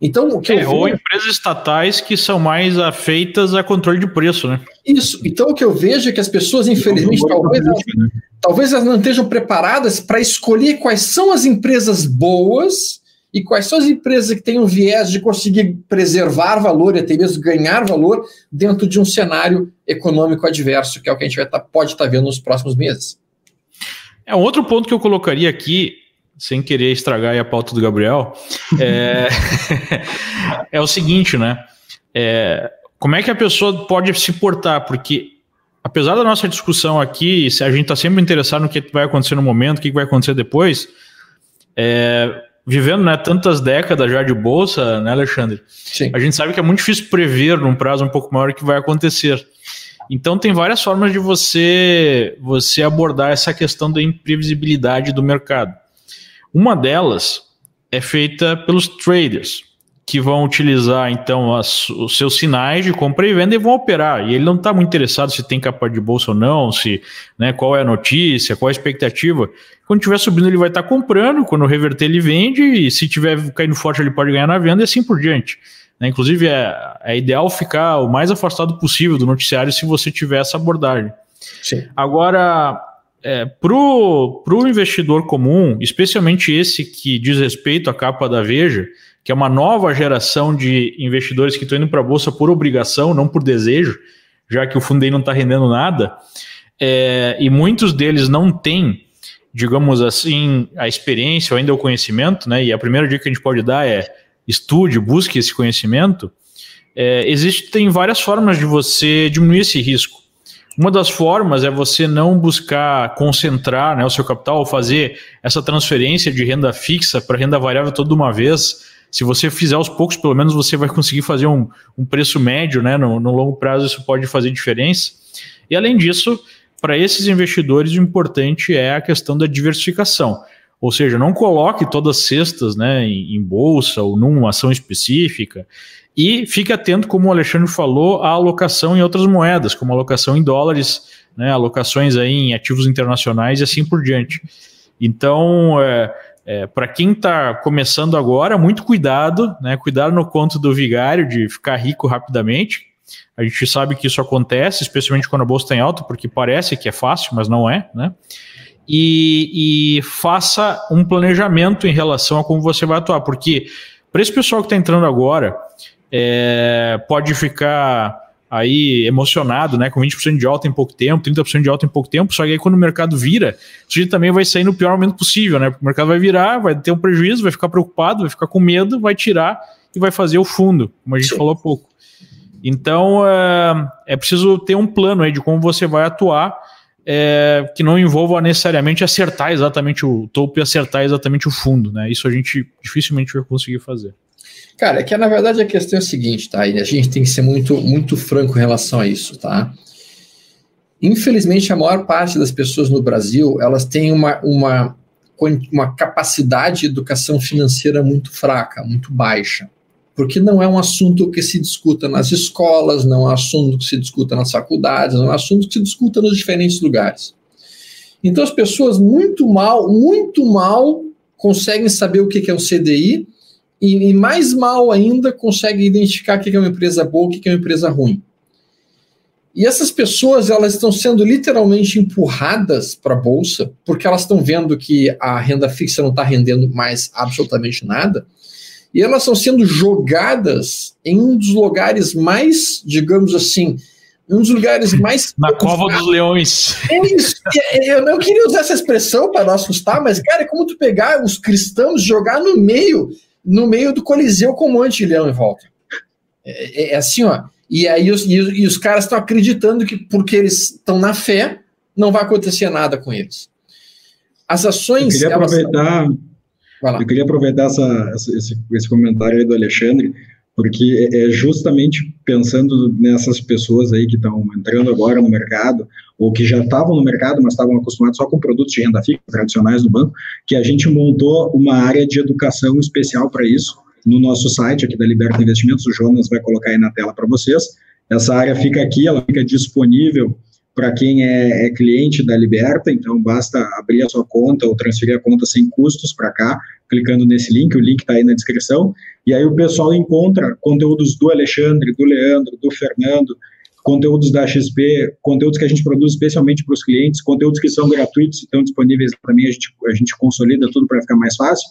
Então, o que é, ou empresas estatais que são mais afeitas a controle de preço, né? Isso. Então, o que eu vejo é que as pessoas, infelizmente, talvez elas, né? talvez elas não estejam preparadas para escolher quais são as empresas boas e quais são as empresas que têm um viés de conseguir preservar valor e até mesmo ganhar valor dentro de um cenário econômico adverso, que é o que a gente vai tá, pode estar tá vendo nos próximos meses. É um outro ponto que eu colocaria aqui, sem querer estragar a pauta do Gabriel, é, é o seguinte, né? É, como é que a pessoa pode se portar? Porque apesar da nossa discussão aqui, se a gente está sempre interessado no que vai acontecer no momento, o que vai acontecer depois, é, vivendo né, tantas décadas já de bolsa, né, Alexandre? Sim. A gente sabe que é muito difícil prever num prazo um pouco maior o que vai acontecer. Então tem várias formas de você você abordar essa questão da imprevisibilidade do mercado. Uma delas é feita pelos traders que vão utilizar então as, os seus sinais de compra e venda e vão operar. E ele não está muito interessado se tem capa de bolsa ou não, se né, qual é a notícia, qual é a expectativa. Quando estiver subindo, ele vai estar tá comprando, quando reverter, ele vende, e se tiver caindo forte, ele pode ganhar na venda e assim por diante. Né? Inclusive, é, é ideal ficar o mais afastado possível do noticiário se você tiver essa abordagem. Sim. Agora, é, para o investidor comum, especialmente esse que diz respeito à capa da Veja, que é uma nova geração de investidores que estão indo para a bolsa por obrigação, não por desejo, já que o fundo aí não está rendendo nada, é, e muitos deles não têm, digamos assim, a experiência ou ainda o conhecimento, né? E a primeira dica que a gente pode dar é estude, busque esse conhecimento. É, existem várias formas de você diminuir esse risco. Uma das formas é você não buscar concentrar né, o seu capital fazer essa transferência de renda fixa para renda variável toda uma vez se você fizer aos poucos, pelo menos você vai conseguir fazer um, um preço médio, né? No, no longo prazo, isso pode fazer diferença. E além disso, para esses investidores, o importante é a questão da diversificação. Ou seja, não coloque todas as cestas né, em, bolsa ou numa ação específica. E fique atento, como o Alexandre falou, à alocação em outras moedas, como alocação em dólares, né, alocações aí em ativos internacionais e assim por diante. Então, é, é, para quem está começando agora, muito cuidado, né? Cuidado no conto do vigário de ficar rico rapidamente. A gente sabe que isso acontece, especialmente quando a bolsa está em alta, porque parece que é fácil, mas não é, né? E, e faça um planejamento em relação a como você vai atuar, porque para esse pessoal que está entrando agora, é, pode ficar aí emocionado, né, com 20% de alta em pouco tempo, 30% de alta em pouco tempo, só que aí quando o mercado vira, o sujeito também vai sair no pior momento possível, né, porque o mercado vai virar, vai ter um prejuízo, vai ficar preocupado, vai ficar com medo, vai tirar e vai fazer o fundo, como a gente Sim. falou há pouco. Então, é, é, preciso ter um plano aí de como você vai atuar, é, que não envolva necessariamente acertar exatamente o topo e acertar exatamente o fundo, né, isso a gente dificilmente vai conseguir fazer. Cara, é que na verdade a questão é a seguinte, tá? E a gente tem que ser muito, muito franco em relação a isso, tá? Infelizmente, a maior parte das pessoas no Brasil, elas têm uma, uma, uma capacidade de educação financeira muito fraca, muito baixa. Porque não é um assunto que se discuta nas escolas, não é um assunto que se discuta nas faculdades, não é um assunto que se discuta nos diferentes lugares. Então, as pessoas muito mal, muito mal conseguem saber o que é o CDI e, e, mais mal ainda consegue identificar o que é uma empresa boa e o que é uma empresa ruim. E essas pessoas elas estão sendo literalmente empurradas para a bolsa porque elas estão vendo que a renda fixa não está rendendo mais absolutamente nada e elas estão sendo jogadas em um dos lugares mais, digamos assim, um dos lugares mais. Na cova dos leões. É. Eu não queria usar essa expressão para não assustar, mas, cara, é como tu pegar os cristãos, jogar no meio no meio do Coliseu com um monte de leão em volta. É, é, é assim, ó. E aí os, e, e os caras estão acreditando que porque eles estão na fé, não vai acontecer nada com eles. As ações. Eu queria aproveitar, eu queria aproveitar essa, esse, esse comentário aí do Alexandre, porque é, é justamente pensando nessas pessoas aí que estão entrando agora no mercado, ou que já estavam no mercado, mas estavam acostumados só com produtos de renda fixa tradicionais do banco, que a gente montou uma área de educação especial para isso no nosso site aqui da Liberta Investimentos. O Jonas vai colocar aí na tela para vocês. Essa área fica aqui, ela fica disponível para quem é, é, cliente da Liberta, então basta abrir a sua conta ou transferir a conta sem custos para cá, clicando nesse link, o link está aí na descrição, e aí o pessoal encontra conteúdos do Alexandre, do Leandro, do Fernando, conteúdos da XP, conteúdos que a gente produz especialmente para os clientes, conteúdos que são gratuitos e estão disponíveis também, a gente, a gente consolida tudo para ficar mais fácil,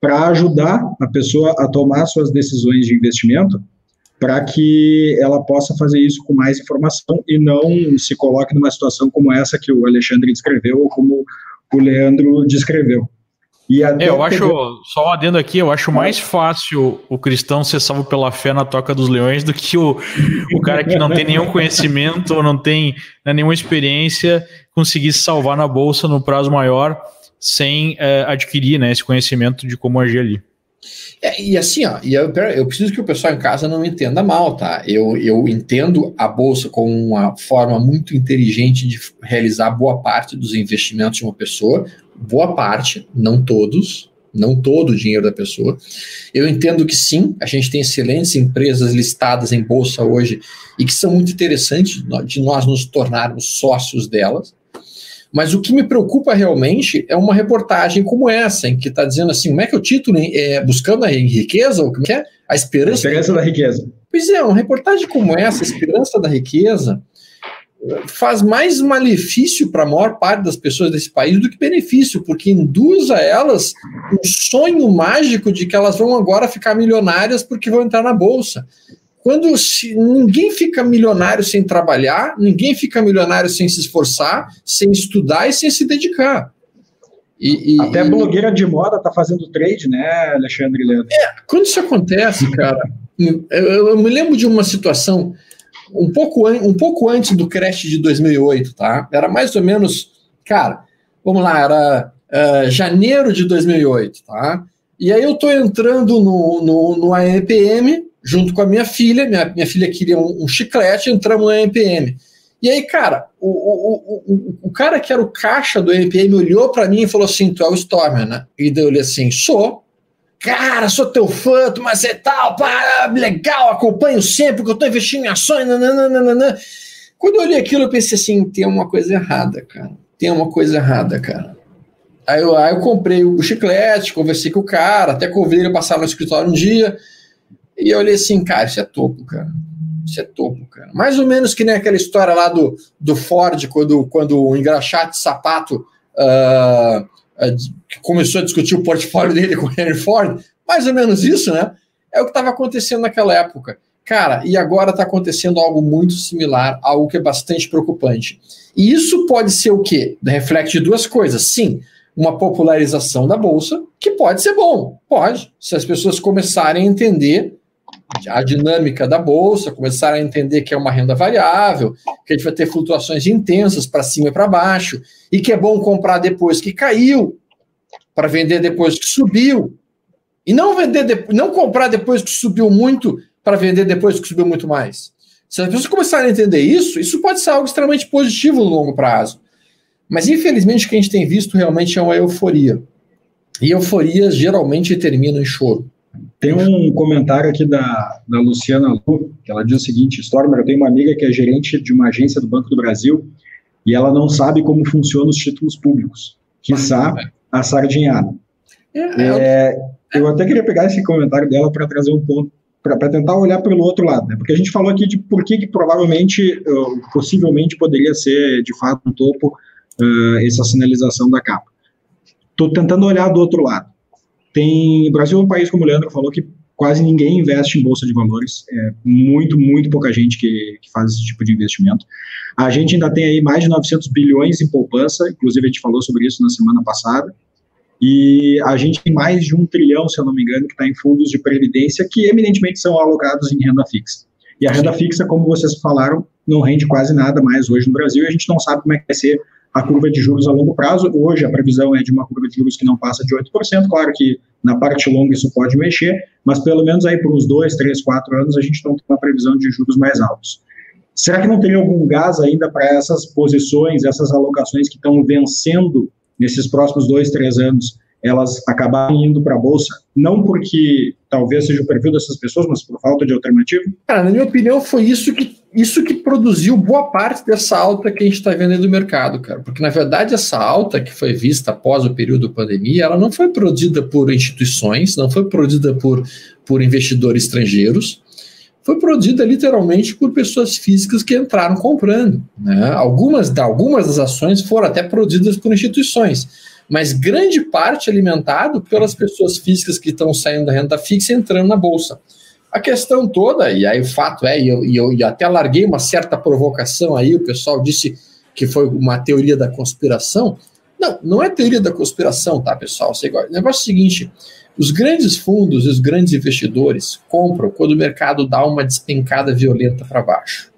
para ajudar a pessoa a tomar suas decisões de investimento para que ela possa fazer isso com mais informação e não se coloque numa situação como essa que o Alexandre descreveu ou como o Leandro descreveu. E é, eu acho, só um adendo aqui, eu acho mais fácil o cristão ser salvo pela fé na toca dos leões do que o, o cara que não tem nenhum conhecimento ou não tem né, nenhuma experiência conseguir se salvar na bolsa no prazo maior sem é, adquirir né, esse conhecimento de como agir ali. É, e assim, ó, e eu, eu, preciso que o pessoal em casa não entenda mal, tá? Eu, eu entendo a bolsa como uma forma muito inteligente de realizar boa parte dos investimentos de uma pessoa, boa parte, não todos, não todo o dinheiro da pessoa. Eu entendo que sim, a gente tem excelentes empresas listadas em bolsa hoje e que são muito interessantes de nós nos tornarmos sócios delas. Mas o que me preocupa realmente é uma reportagem como essa, em que está dizendo assim, como é que é o título? É, buscando a riqueza? Ou como é? A esperança, a esperança da riqueza. Pois é, uma reportagem como essa, a esperança da riqueza, faz mais malefício para a maior parte das pessoas desse país do que benefício, porque induz a elas um sonho mágico de que elas vão agora ficar milionárias porque vão entrar na bolsa. Quando se, ninguém fica milionário sem trabalhar, ninguém fica milionário sem se esforçar, sem estudar e sem se dedicar. E, e, Até blogueira de moda está fazendo trade, né, Alexandre Leandro? É, quando isso acontece, cara, eu, eu me lembro de uma situação um pouco, um pouco antes do crash de 2008, tá? Era mais ou menos, cara, vamos lá, era uh, janeiro de 2008, tá? E aí eu tô entrando no, no, no AMPM junto com a minha filha, minha, minha filha queria um, um chiclete, entramos no AMPM. E aí, cara, o, o, o, o cara que era o caixa do AMPM olhou para mim e falou assim: Tu é o Stormer, né? E daí eu olhei assim: Sou cara, sou teu fã, mas é tal, pá, legal, acompanho sempre, porque eu tô investindo em ações, nananana. Quando eu olhei aquilo, eu pensei assim, tem uma coisa errada, cara. Tem uma coisa errada, cara. Aí eu, aí eu comprei o chiclete, conversei com o cara, até convidei ele a passar no escritório um dia, e eu olhei assim, cara, isso é topo, cara. Isso é topo, cara. Mais ou menos que nem aquela história lá do, do Ford, quando, quando o engraxate sapato uh, que começou a discutir o portfólio dele com o Henry Ford, mais ou menos isso, né? É o que estava acontecendo naquela época. Cara, e agora está acontecendo algo muito similar, algo que é bastante preocupante. E isso pode ser o quê? Reflete duas coisas. Sim, uma popularização da bolsa, que pode ser bom, pode. Se as pessoas começarem a entender a dinâmica da bolsa, começarem a entender que é uma renda variável, que a gente vai ter flutuações intensas para cima e para baixo, e que é bom comprar depois que caiu, para vender depois que subiu, e não vender de, não comprar depois que subiu muito para vender depois que subiu muito mais. Se as pessoas começarem a entender isso, isso pode ser algo extremamente positivo no longo prazo. Mas infelizmente o que a gente tem visto realmente é uma euforia. E euforias geralmente terminam em choro. Tem um comentário aqui da, da Luciana Lu, que ela diz o seguinte: Stormer, eu tenho uma amiga que é gerente de uma agência do Banco do Brasil e ela não sabe como funcionam os títulos públicos, quiçá a sardinhada. É, é, eu até queria pegar esse comentário dela para trazer um ponto, para tentar olhar pelo outro lado, né? porque a gente falou aqui de por que, que provavelmente, uh, possivelmente, poderia ser de fato um topo uh, essa sinalização da capa. Estou tentando olhar do outro lado. Tem, o Brasil é um país, como o Leandro falou, que quase ninguém investe em bolsa de valores, é muito, muito pouca gente que, que, faz esse tipo de investimento. A gente ainda tem aí mais de 900 bilhões em poupança, inclusive a gente falou sobre isso na semana passada, e a gente tem mais de um trilhão, se eu não me engano, que está em fundos de previdência que eminentemente são alocados em renda fixa. E a renda fixa, como vocês falaram, não rende quase nada mais hoje no Brasil, e a gente não sabe como é que vai ser a curva de juros a longo prazo. Hoje a previsão é de uma curva de juros que não passa de 8%. Claro que na parte longa isso pode mexer, mas pelo menos aí por uns dois, três, quatro anos a gente não tem uma previsão de juros mais altos. Será que não teria algum gás ainda para essas posições, essas alocações que estão vencendo nesses próximos dois, três anos, elas acabarem indo para a bolsa? Não porque talvez seja o perfil dessas pessoas, mas por falta de alternativa? Cara, na minha opinião, foi isso que isso que produziu boa parte dessa alta que a gente está vendo aí do mercado, cara. Porque, na verdade, essa alta que foi vista após o período da pandemia, ela não foi produzida por instituições, não foi produzida por, por investidores estrangeiros, foi produzida literalmente por pessoas físicas que entraram comprando. Né? Algumas, algumas das ações foram até produzidas por instituições, mas grande parte alimentado pelas pessoas físicas que estão saindo da renda fixa e entrando na bolsa. A questão toda, e aí o fato é, e eu, e eu, até larguei uma certa provocação aí, o pessoal disse que foi uma teoria da conspiração. Não, não é teoria da conspiração, tá, pessoal? O negócio é o seguinte: os grandes fundos e os grandes investidores compram quando o mercado dá uma despencada violenta para baixo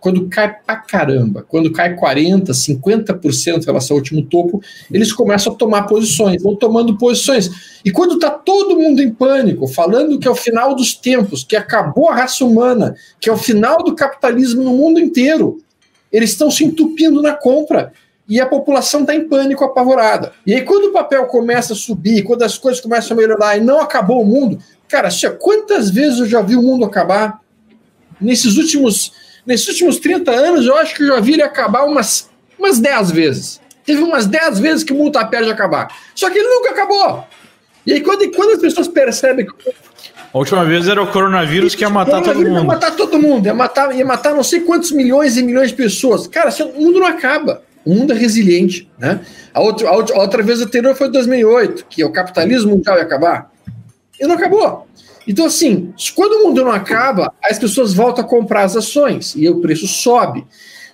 quando cai pra caramba, quando cai 40%, 50% em relação ao último topo, eles começam a tomar posições, vão tomando posições. E quando está todo mundo em pânico, falando que é o final dos tempos, que acabou a raça humana, que é o final do capitalismo no mundo inteiro, eles estão se entupindo na compra e a população está em pânico, apavorada. E aí, quando o papel começa a subir, quando as coisas começam a melhorar e não acabou o mundo, cara, quantas vezes eu já vi o mundo acabar? Nesses últimos Nesses últimos 30 anos, eu acho que eu já vi ele acabar umas, umas 10 vezes. Teve umas 10 vezes que o mundo está perto de acabar. Só que ele nunca acabou. E aí, quando, quando as pessoas percebem que. A última vez era o coronavírus que ia matar todo mundo. Ia matar todo mundo, ia matar, ia matar não sei quantos milhões e milhões de pessoas. Cara, o mundo não acaba. O mundo é resiliente. Né? A, outra, a, outra, a outra vez anterior foi 2008, que o capitalismo mundial ia acabar. E não acabou. Então, assim, quando o mundo não acaba, as pessoas voltam a comprar as ações e o preço sobe.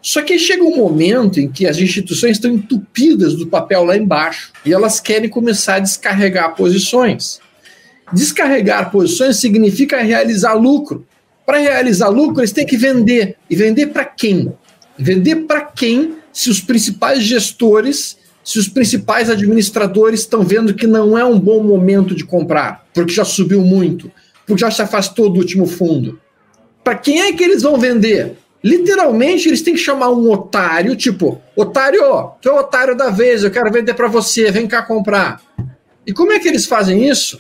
Só que chega um momento em que as instituições estão entupidas do papel lá embaixo e elas querem começar a descarregar posições. Descarregar posições significa realizar lucro. Para realizar lucro, eles têm que vender. E vender para quem? Vender para quem se os principais gestores se os principais administradores estão vendo que não é um bom momento de comprar, porque já subiu muito, porque já se afastou do último fundo. Para quem é que eles vão vender? Literalmente, eles têm que chamar um otário, tipo, otário, que é o otário da vez, eu quero vender para você, vem cá comprar. E como é que eles fazem isso?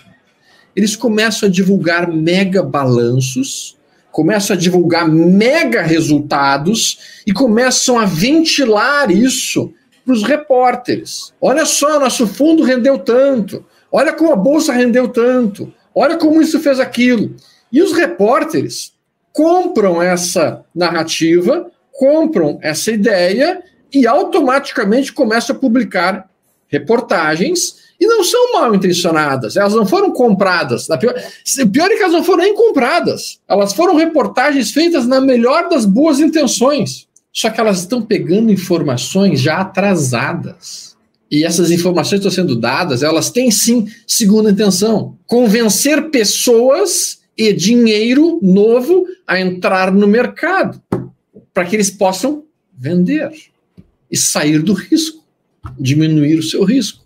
Eles começam a divulgar mega balanços, começam a divulgar mega resultados e começam a ventilar isso para os repórteres. Olha só, nosso fundo rendeu tanto. Olha como a bolsa rendeu tanto. Olha como isso fez aquilo. E os repórteres compram essa narrativa, compram essa ideia e automaticamente começam a publicar reportagens e não são mal intencionadas, elas não foram compradas. O pior, pior é que elas não foram nem compradas, elas foram reportagens feitas na melhor das boas intenções. Só que elas estão pegando informações já atrasadas. E essas informações estão sendo dadas, elas têm sim segunda intenção: convencer pessoas e dinheiro novo a entrar no mercado, para que eles possam vender e sair do risco, diminuir o seu risco.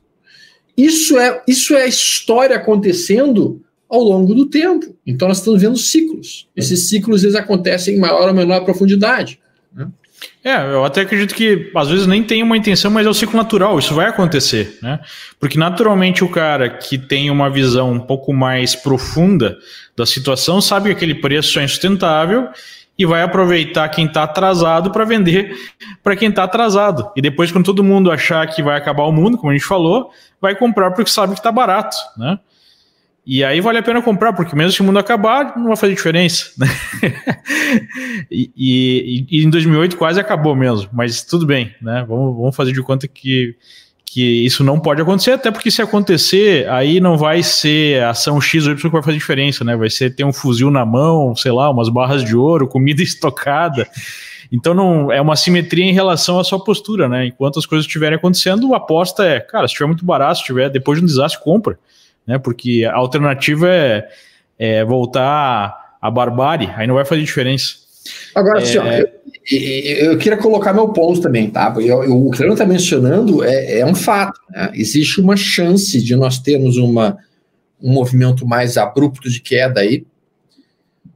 Isso é, isso é história acontecendo ao longo do tempo. Então nós estamos vendo ciclos. Esses ciclos eles acontecem em maior ou menor profundidade. É, eu até acredito que às vezes nem tem uma intenção, mas é o ciclo natural, isso vai acontecer, né? Porque naturalmente o cara que tem uma visão um pouco mais profunda da situação sabe que aquele preço é insustentável e vai aproveitar quem está atrasado para vender para quem está atrasado. E depois, quando todo mundo achar que vai acabar o mundo, como a gente falou, vai comprar porque sabe que está barato, né? E aí vale a pena comprar, porque mesmo se o mundo acabar, não vai fazer diferença. Né? e, e, e, em 2008 quase acabou mesmo, mas tudo bem, né? Vamos, vamos fazer de conta que, que isso não pode acontecer, até porque se acontecer, aí não vai ser ação X ou Y que vai fazer diferença, né? Vai ser ter um fuzil na mão, sei lá, umas barras de ouro, comida estocada. Então não é uma simetria em relação à sua postura, né? Enquanto as coisas estiverem acontecendo, a aposta é, cara, se estiver muito barato, se estiver depois de um desastre, compra né? Porque a alternativa é, é voltar à barbárie, aí não vai fazer diferença. Agora, é... ó, eu, eu, queria colocar meu ponto também, tá? Eu, eu, o que ele está mencionando é, é, um fato. Né? Existe uma chance de nós termos uma, um movimento mais abrupto de queda aí.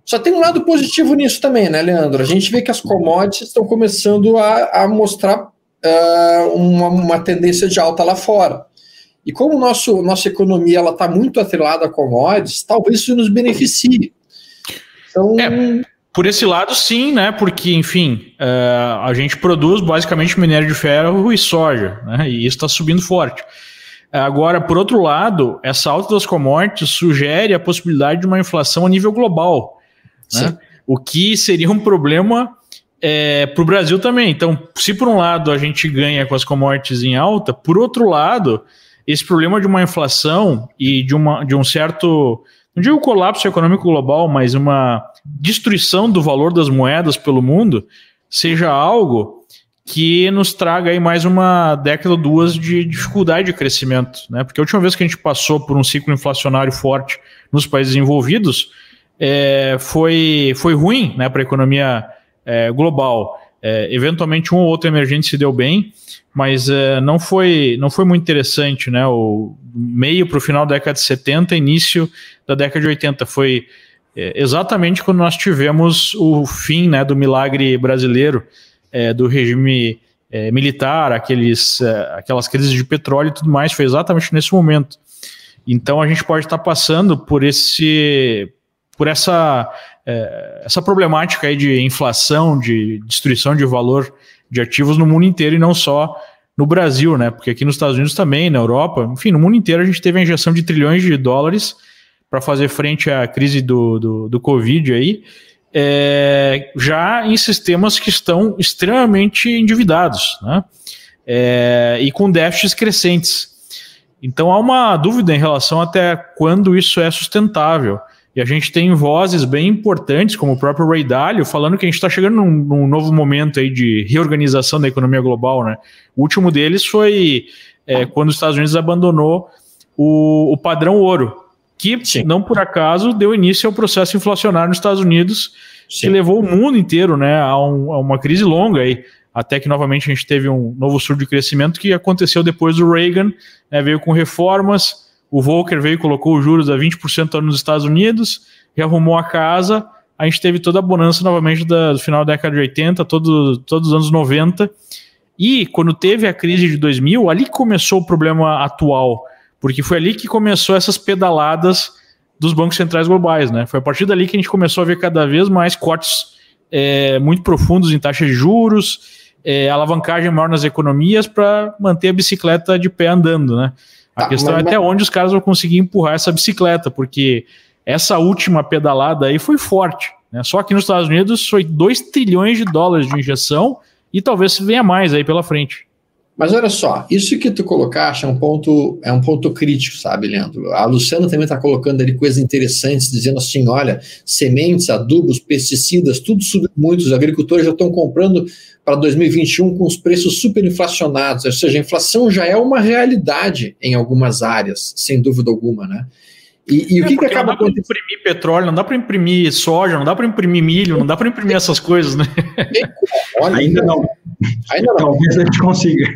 Só tem um lado positivo nisso também, né, Leandro? A gente vê que as commodities estão começando a, a mostrar uh, uma, uma tendência de alta lá fora. E como nosso, nossa economia ela está muito atrelada a commodities, talvez isso nos beneficie. Então, é, por esse lado, sim, né? Porque, enfim, uh, a gente produz basicamente minério de ferro e soja, né? E isso está subindo forte. Agora, por outro lado, essa alta das commodities sugere a possibilidade de uma inflação a nível global, né? o que seria um problema é, para o Brasil também. Então, se por um lado a gente ganha com as commodities em alta, por outro lado, esse problema de uma inflação e de, uma, de um certo, não digo colapso econômico global, mas uma destruição do valor das moedas pelo mundo, seja algo que nos traga aí mais uma década ou duas de dificuldade de crescimento, né? Porque a última vez que a gente passou por um ciclo inflacionário forte nos países envolvidos é, foi, foi ruim né, para a economia é, global. É, eventualmente um ou outro emergente se deu bem, mas é, não, foi, não foi muito interessante, né? O meio para o final da década de 70, início da década de 80 foi é, exatamente quando nós tivemos o fim né, do milagre brasileiro, é, do regime é, militar, aqueles, é, aquelas crises de petróleo e tudo mais, foi exatamente nesse momento. Então a gente pode estar passando por esse por essa, é, essa problemática aí de inflação, de destruição de valor de ativos no mundo inteiro e não só no Brasil, né? Porque aqui nos Estados Unidos também, na Europa, enfim, no mundo inteiro a gente teve a injeção de trilhões de dólares para fazer frente à crise do, do, do Covid aí é, já em sistemas que estão extremamente endividados né? É, e com déficits crescentes. Então há uma dúvida em relação até quando isso é sustentável. E a gente tem vozes bem importantes, como o próprio Ray Dalio, falando que a gente está chegando num, num, novo momento aí de reorganização da economia global. Né? O último deles foi é, quando os Estados Unidos abandonou o, o padrão ouro, que Sim. não por acaso deu início ao processo inflacionário nos Estados Unidos, Sim. que levou o mundo inteiro né, a, um, a, uma crise longa aí, até que novamente a gente teve um novo surto de crescimento que aconteceu depois do Reagan, né, veio com reformas, o Volcker veio e colocou os juros a 20% nos Estados Unidos, rearrumou a casa, a gente teve toda a bonança novamente da, do final da década de 80, todo, todos os anos 90, e quando teve a crise de 2000, ali começou o problema atual, porque foi ali que começou essas pedaladas dos bancos centrais globais, né? Foi a partir dali que a gente começou a ver cada vez mais cortes é, muito profundos em taxas de juros, é, alavancagem maior nas economias para manter a bicicleta de pé andando, né? A tá, questão é até onde os caras vão conseguir empurrar essa bicicleta, porque essa última pedalada aí foi forte. Né? Só que nos Estados Unidos foi 2 trilhões de dólares de injeção e talvez venha mais aí pela frente. Mas olha só, isso que tu colocaste é um ponto, é um ponto crítico, sabe, Leandro? A Luciana também está colocando ali coisas interessantes, dizendo assim: olha, sementes, adubos, pesticidas, tudo subiu muito, os agricultores já estão comprando para 2021 com os preços superinflacionados, ou seja, a inflação já é uma realidade em algumas áreas, sem dúvida alguma, né? E, e é, o que, que acaba acontecendo? Não dá para imprimir petróleo, não dá para imprimir soja, não dá para imprimir milho, não dá para imprimir essas coisas, né? Olha, ainda não. Ainda não. Talvez a gente consiga.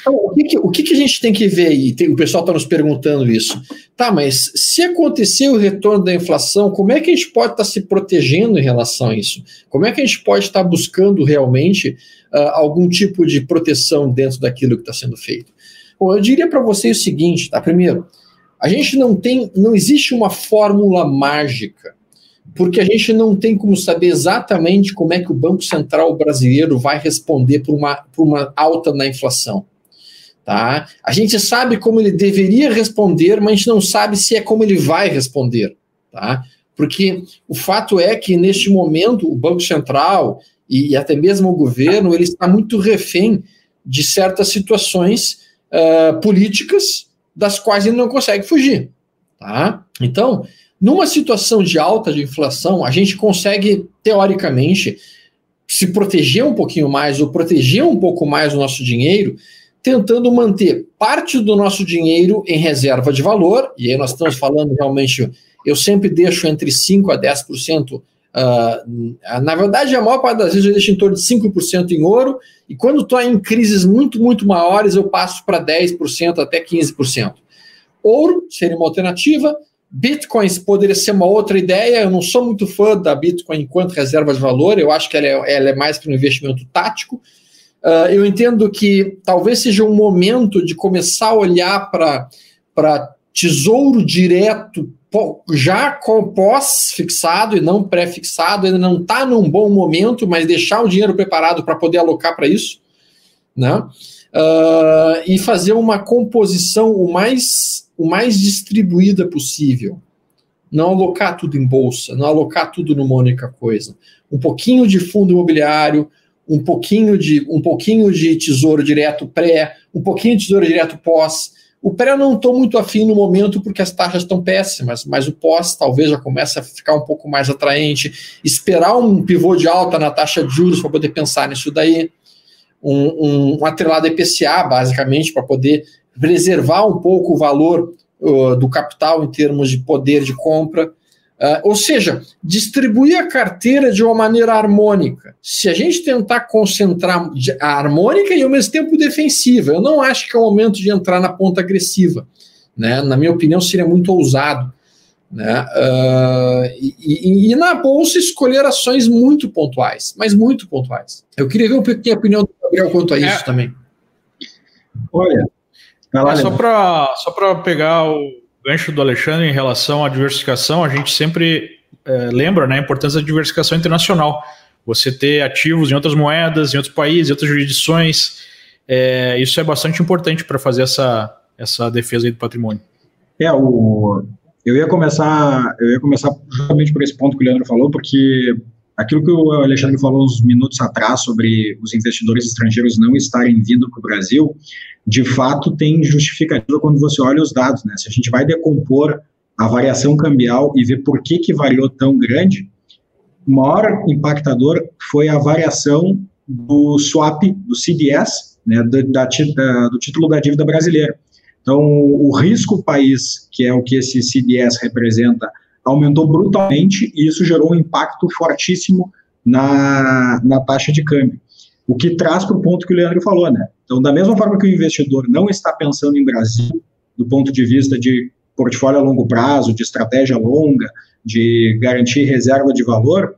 Então, o que, que, o que, que a gente tem que ver aí? Tem, o pessoal está nos perguntando isso. Tá, mas se acontecer o retorno da inflação, como é que a gente pode estar tá se protegendo em relação a isso? Como é que a gente pode estar tá buscando realmente uh, algum tipo de proteção dentro daquilo que está sendo feito? Bom, eu diria para vocês o seguinte, tá? Primeiro, a gente não tem, não existe uma fórmula mágica, porque a gente não tem como saber exatamente como é que o Banco Central brasileiro vai responder por uma, por uma alta na inflação. Tá? A gente sabe como ele deveria responder, mas a gente não sabe se é como ele vai responder. Tá? Porque o fato é que, neste momento, o Banco Central e até mesmo o governo ele está muito refém de certas situações uh, políticas das quais ele não consegue fugir. Tá? Então, numa situação de alta de inflação, a gente consegue, teoricamente, se proteger um pouquinho mais ou proteger um pouco mais o nosso dinheiro, tentando manter parte do nosso dinheiro em reserva de valor, e aí nós estamos falando realmente, eu sempre deixo entre 5% a 10%. Uh, na verdade, a maior parte das vezes eu deixo em torno de 5% em ouro e quando estou em crises muito, muito maiores, eu passo para 10% até 15%. Ouro seria uma alternativa. Bitcoins poderia ser uma outra ideia. Eu não sou muito fã da Bitcoin enquanto reserva de valor. Eu acho que ela é, ela é mais para um investimento tático. Uh, eu entendo que talvez seja um momento de começar a olhar para tesouro direto já com pós-fixado e não pré-fixado, ainda não está num bom momento, mas deixar o dinheiro preparado para poder alocar para isso, né? Uh, e fazer uma composição o mais, o mais distribuída possível. Não alocar tudo em bolsa, não alocar tudo numa única coisa. Um pouquinho de fundo imobiliário, um pouquinho de, um pouquinho de tesouro direto pré, um pouquinho de tesouro direto pós, O pré eu não estou muito afim no momento porque as taxas estão péssimas, mas o pós talvez já comece a ficar um pouco mais atraente. Esperar um pivô de alta na taxa de juros para poder pensar nisso daí. Um, um, um atrelado IPCA, basicamente, para poder preservar um pouco o valor uh, do capital em termos de poder de compra. Uh, ou seja, distribuir a carteira de uma maneira harmônica. Se a gente tentar concentrar a harmônica e ao mesmo tempo defensiva, eu não acho que é o momento de entrar na ponta agressiva. Né? Na minha opinião, seria muito ousado. Né? Uh, e, e, e, na bolsa escolher ações muito pontuais, mas muito pontuais. Eu queria ver um pouquinho a opinião do Gabriel quanto a isso é. também. Olha, lá, é, só para só pegar o gancho do Alexandre em relação à diversificação, a gente sempre é, lembra né, a importância da diversificação internacional. Você ter ativos em outras moedas, em outros países, em outras jurisdições, é, isso é bastante importante para fazer essa, essa defesa do patrimônio. É, o, eu ia começar, eu ia começar justamente por esse ponto que o Leandro falou, porque aquilo que o Alexandre falou uns minutos atrás sobre os investidores estrangeiros não estarem vindo para o Brasil, de fato tem justificativa quando você olha os dados, né? Se a gente vai decompor a variação cambial e ver por que que variou tão grande, o maior impactador foi a variação do swap, do CDS, né, do, da, do título da dívida brasileira. Então, o risco país, que é o que esse CDS representa, aumentou brutalmente e isso gerou um impacto fortíssimo na, na taxa de câmbio. O que traz para o ponto que o Leandro falou, né? Então, da mesma forma que o investidor não está pensando em Brasil, do ponto de vista de portfólio a longo prazo, de estratégia longa, de garantir reserva de valor,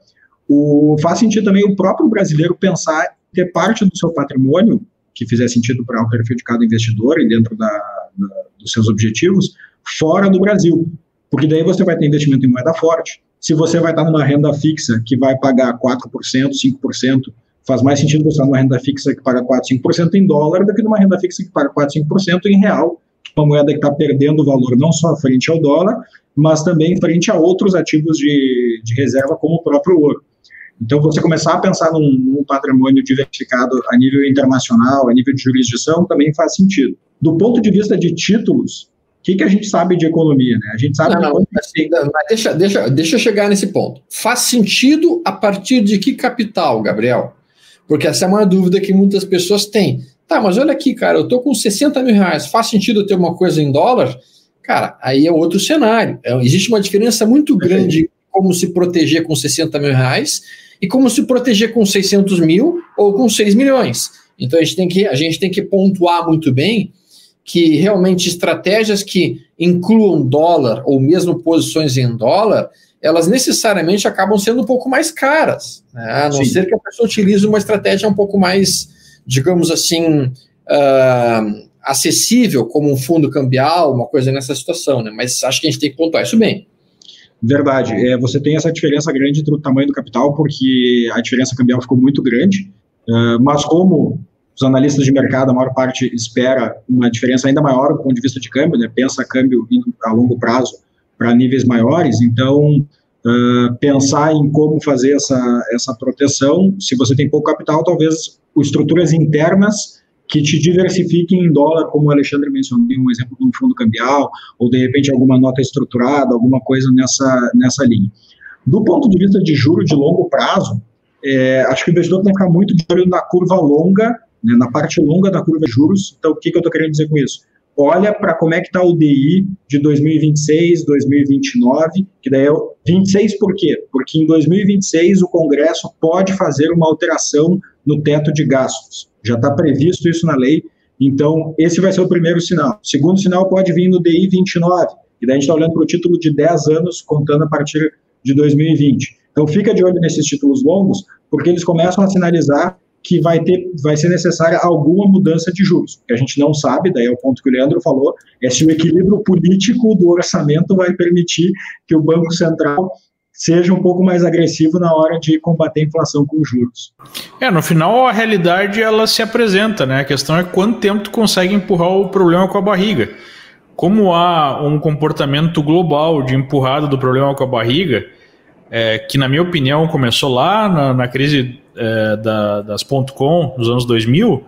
o, faz sentido também o próprio brasileiro pensar em ter parte do seu patrimônio, que fizer sentido para o perfil de cada investidor e dentro da, da, dos seus objetivos, fora do Brasil. Porque daí você vai ter investimento em moeda forte. Se você vai estar numa renda fixa que vai pagar 4%, 5%, faz mais sentido você estar numa renda fixa que paga 4, 5% em dólar do que numa renda fixa que paga 4, 5% em real, uma moeda que está perdendo valor não só frente ao dólar, mas também frente a outros ativos de, de reserva, como o próprio ouro. Então, você começar a pensar num, num, patrimônio diversificado a nível internacional, a nível de jurisdição, também faz sentido. Do ponto de vista de títulos, o que, que a gente sabe de economia? Né? A gente sabe. Não, não, mas, mas deixa, deixa, deixa eu chegar nesse ponto. Faz sentido a partir de que capital, Gabriel? Porque essa é uma dúvida que muitas pessoas têm. Tá, mas olha aqui, cara, eu tô com 60 mil reais, faz sentido eu ter uma coisa em dólar? Cara, aí é outro cenário. É, existe uma diferença muito grande como se proteger com 60 mil reais e como se proteger com 600 mil ou com 6 milhões. Então a gente tem que, a gente tem que pontuar muito bem que realmente estratégias que incluam dólar ou mesmo posições em dólar, elas necessariamente acabam sendo um pouco mais caras, né? a não Sim. ser que a pessoa utilize uma estratégia um pouco mais, digamos assim, uh, acessível, como um fundo cambial, uma coisa nessa situação, né? mas acho que a gente tem que pontuar isso bem. Verdade. É, você tem essa diferença grande entre o tamanho do capital, porque a diferença cambial ficou muito grande, uh, mas como os analistas de mercado, a maior parte espera uma diferença ainda maior do ponto de vista de câmbio, né? pensa câmbio a longo prazo para níveis maiores, então uh, pensar em como fazer essa, essa proteção, se você tem pouco capital, talvez estruturas internas que te diversifiquem em dólar, como o Alexandre mencionou, um exemplo de um fundo cambial, ou de repente alguma nota estruturada, alguma coisa nessa, nessa linha. Do ponto de vista de juro de longo prazo, é, acho que o investidor tem que ficar muito de olho na curva longa, né, na parte longa da curva de juros. Então, o que, que eu estou querendo dizer com isso? olha para como é que está o DI de 2026, 2029, que daí é 26 por quê? Porque em 2026 o Congresso pode fazer uma alteração no teto de gastos. Já está previsto isso na lei, então esse vai ser o primeiro sinal. O segundo sinal pode vir no DI 29, e daí a gente está olhando para o título de 10 anos, contando a partir de 2020. Então fica de olho nesses títulos longos, porque eles começam a sinalizar que vai ter, vai ser necessária alguma mudança de juros. que a gente não sabe, daí é o ponto que o Leandro falou, é se o equilíbrio político do orçamento vai permitir que o Banco Central seja um pouco mais agressivo na hora de combater a inflação com juros. É, no final a realidade ela se apresenta, né? A questão é quanto tempo tu consegue empurrar o problema com a barriga. Como há um comportamento global de empurrada do problema com a barriga, é, que na minha opinião começou lá na, na crise é, da, das .com nos anos 2000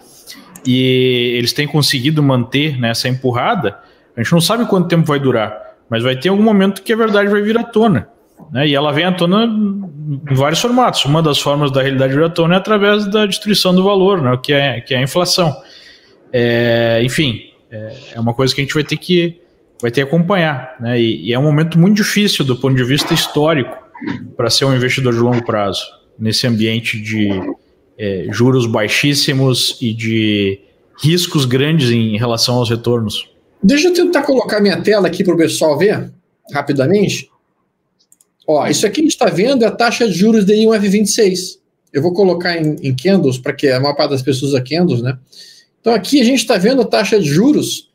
e eles têm conseguido manter né, empurrada, A gente não sabe quanto tempo vai durar, mas vai ter algum momento que a verdade vai vir à tona. Né? E ela vem à tona em vários formatos. Uma das formas da realidade vir à tona é através da destruição do valor, né? que, é, que é a inflação. É, enfim, é, é, uma coisa que a gente vai ter que, vai ter que acompanhar. Né? E, e é um momento muito difícil do ponto de vista histórico para ser um investidor de longo prazo, nesse ambiente de é, juros baixíssimos e de riscos grandes em relação aos retornos. Deixa eu tentar colocar minha tela aqui para o pessoal ver rapidamente. Ó, isso aqui a gente está vendo é a taxa de juros de um F26. Eu vou colocar em, em candles, para que a maior parte das pessoas usa candles, né? Então aqui a gente está vendo a taxa de juros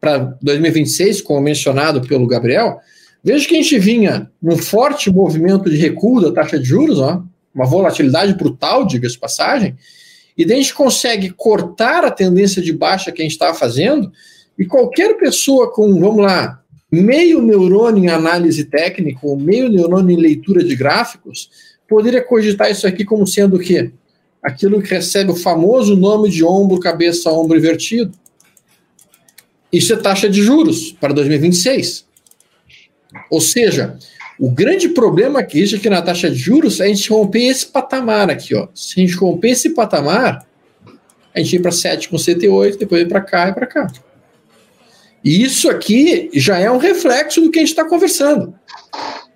para 2026, como mencionado pelo Gabriel. Veja que a gente vinha num forte movimento de recuo da taxa de juros, ó, uma volatilidade brutal, diga-se passagem, e daí a gente consegue cortar a tendência de baixa que a gente estava fazendo, e qualquer pessoa com, vamos lá, meio neurônio em análise técnica, ou meio neurônio em leitura de gráficos, poderia cogitar isso aqui como sendo o quê? Aquilo que recebe o famoso nome de ombro, cabeça, ombro invertido. Isso é taxa de juros para 2026. Ou seja, o grande problema que existe aqui na taxa de juros é a gente romper esse patamar aqui. Ó. Se a gente romper esse patamar, a gente ir para 7,78, depois ir para cá e para cá. E isso aqui já é um reflexo do que a gente está conversando.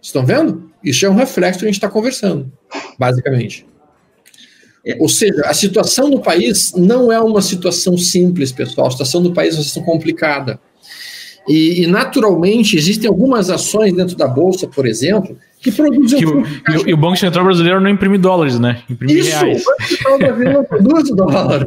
Estão vendo? Isso é um reflexo do que a gente está conversando, basicamente. É, ou seja, a situação do país não é uma situação simples, pessoal. A situação do país é uma situação complicada. E, e, naturalmente, existem algumas ações dentro da Bolsa, por exemplo, que produzem. Que o, e, o Banco Central Brasileiro não imprime dólares, né? Imprime Isso, reais. o Banco Central Brasileiro não produz dólar.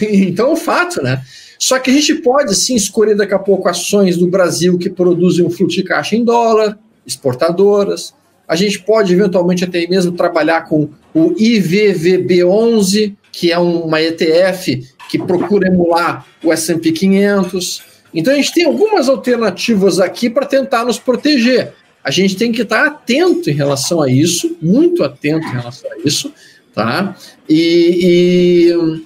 Então é um fato, né? Só que a gente pode sim escolher daqui a pouco ações do Brasil que produzem um fluxo de caixa em dólar, exportadoras. A gente pode eventualmente até mesmo trabalhar com o IVVB11, que é uma ETF que procura emular o S&P 500. Então a gente tem algumas alternativas aqui para tentar nos proteger. A gente tem que estar atento em relação a isso, muito atento em relação a isso, tá? E, e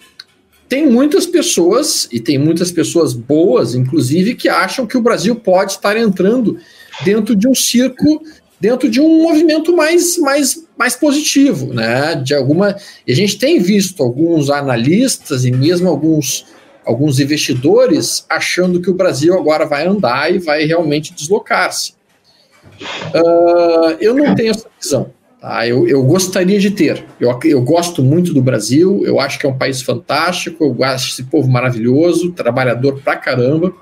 tem muitas pessoas, e tem muitas pessoas boas, inclusive, que acham que o Brasil pode estar entrando dentro de um circo, dentro de um movimento mais, mais, mais positivo, né? De alguma. E a gente tem visto alguns analistas e mesmo alguns, alguns investidores achando que o Brasil agora vai andar e vai realmente deslocar-se. Uh, eu não tenho essa visão. Tá? Eu, eu gostaria de ter. Eu, eu gosto muito do Brasil, eu acho que é um país fantástico, eu acho esse povo maravilhoso, trabalhador pra caramba.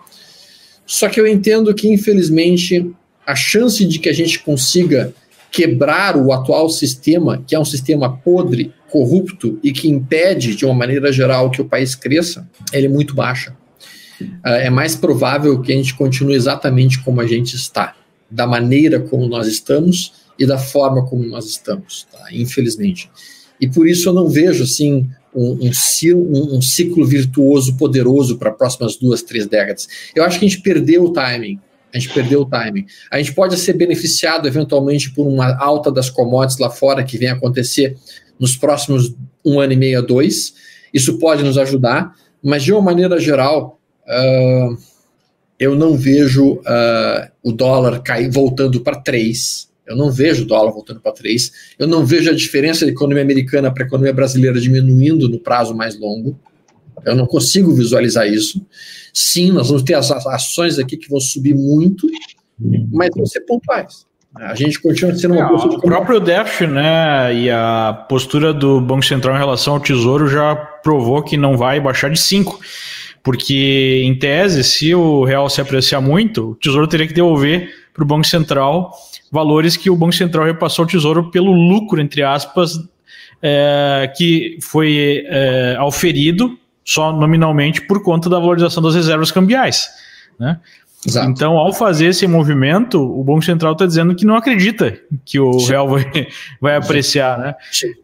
Só que eu entendo que, infelizmente, a chance de que a gente consiga quebrar o atual sistema, que é um sistema podre, corrupto e que impede, de uma maneira geral, que o país cresça, ele é muito baixa. É mais provável que a gente continue exatamente como a gente está, da maneira como nós estamos, e da forma como nós estamos, tá? infelizmente. E por isso eu não vejo assim um, um, um ciclo virtuoso poderoso para as próximas duas, três décadas. Eu acho que a gente perdeu o timing. A gente perdeu o timing. A gente pode ser beneficiado eventualmente por uma alta das commodities lá fora que vem acontecer nos próximos um ano e meio a dois. Isso pode nos ajudar, mas de uma maneira geral, uh, eu não vejo uh, o dólar cair voltando para três eu não vejo o dólar voltando para 3. Eu não vejo a diferença da economia americana para a economia brasileira diminuindo no prazo mais longo. Eu não consigo visualizar isso. Sim, nós vamos ter as ações aqui que vão subir muito, mas vão ser pontuais. A gente continua sendo uma é, O próprio déficit né, e a postura do Banco Central em relação ao Tesouro já provou que não vai baixar de 5. Porque, em tese, se o real se apreciar muito, o Tesouro teria que devolver para o Banco Central valores que o Banco Central repassou ao Tesouro pelo lucro, entre aspas, é, que foi é, auferido só nominalmente por conta da valorização das reservas cambiais. Né? Exato. Então, ao fazer esse movimento, o Banco Central está dizendo que não acredita que o Sim. real vai, vai apreciar. Né?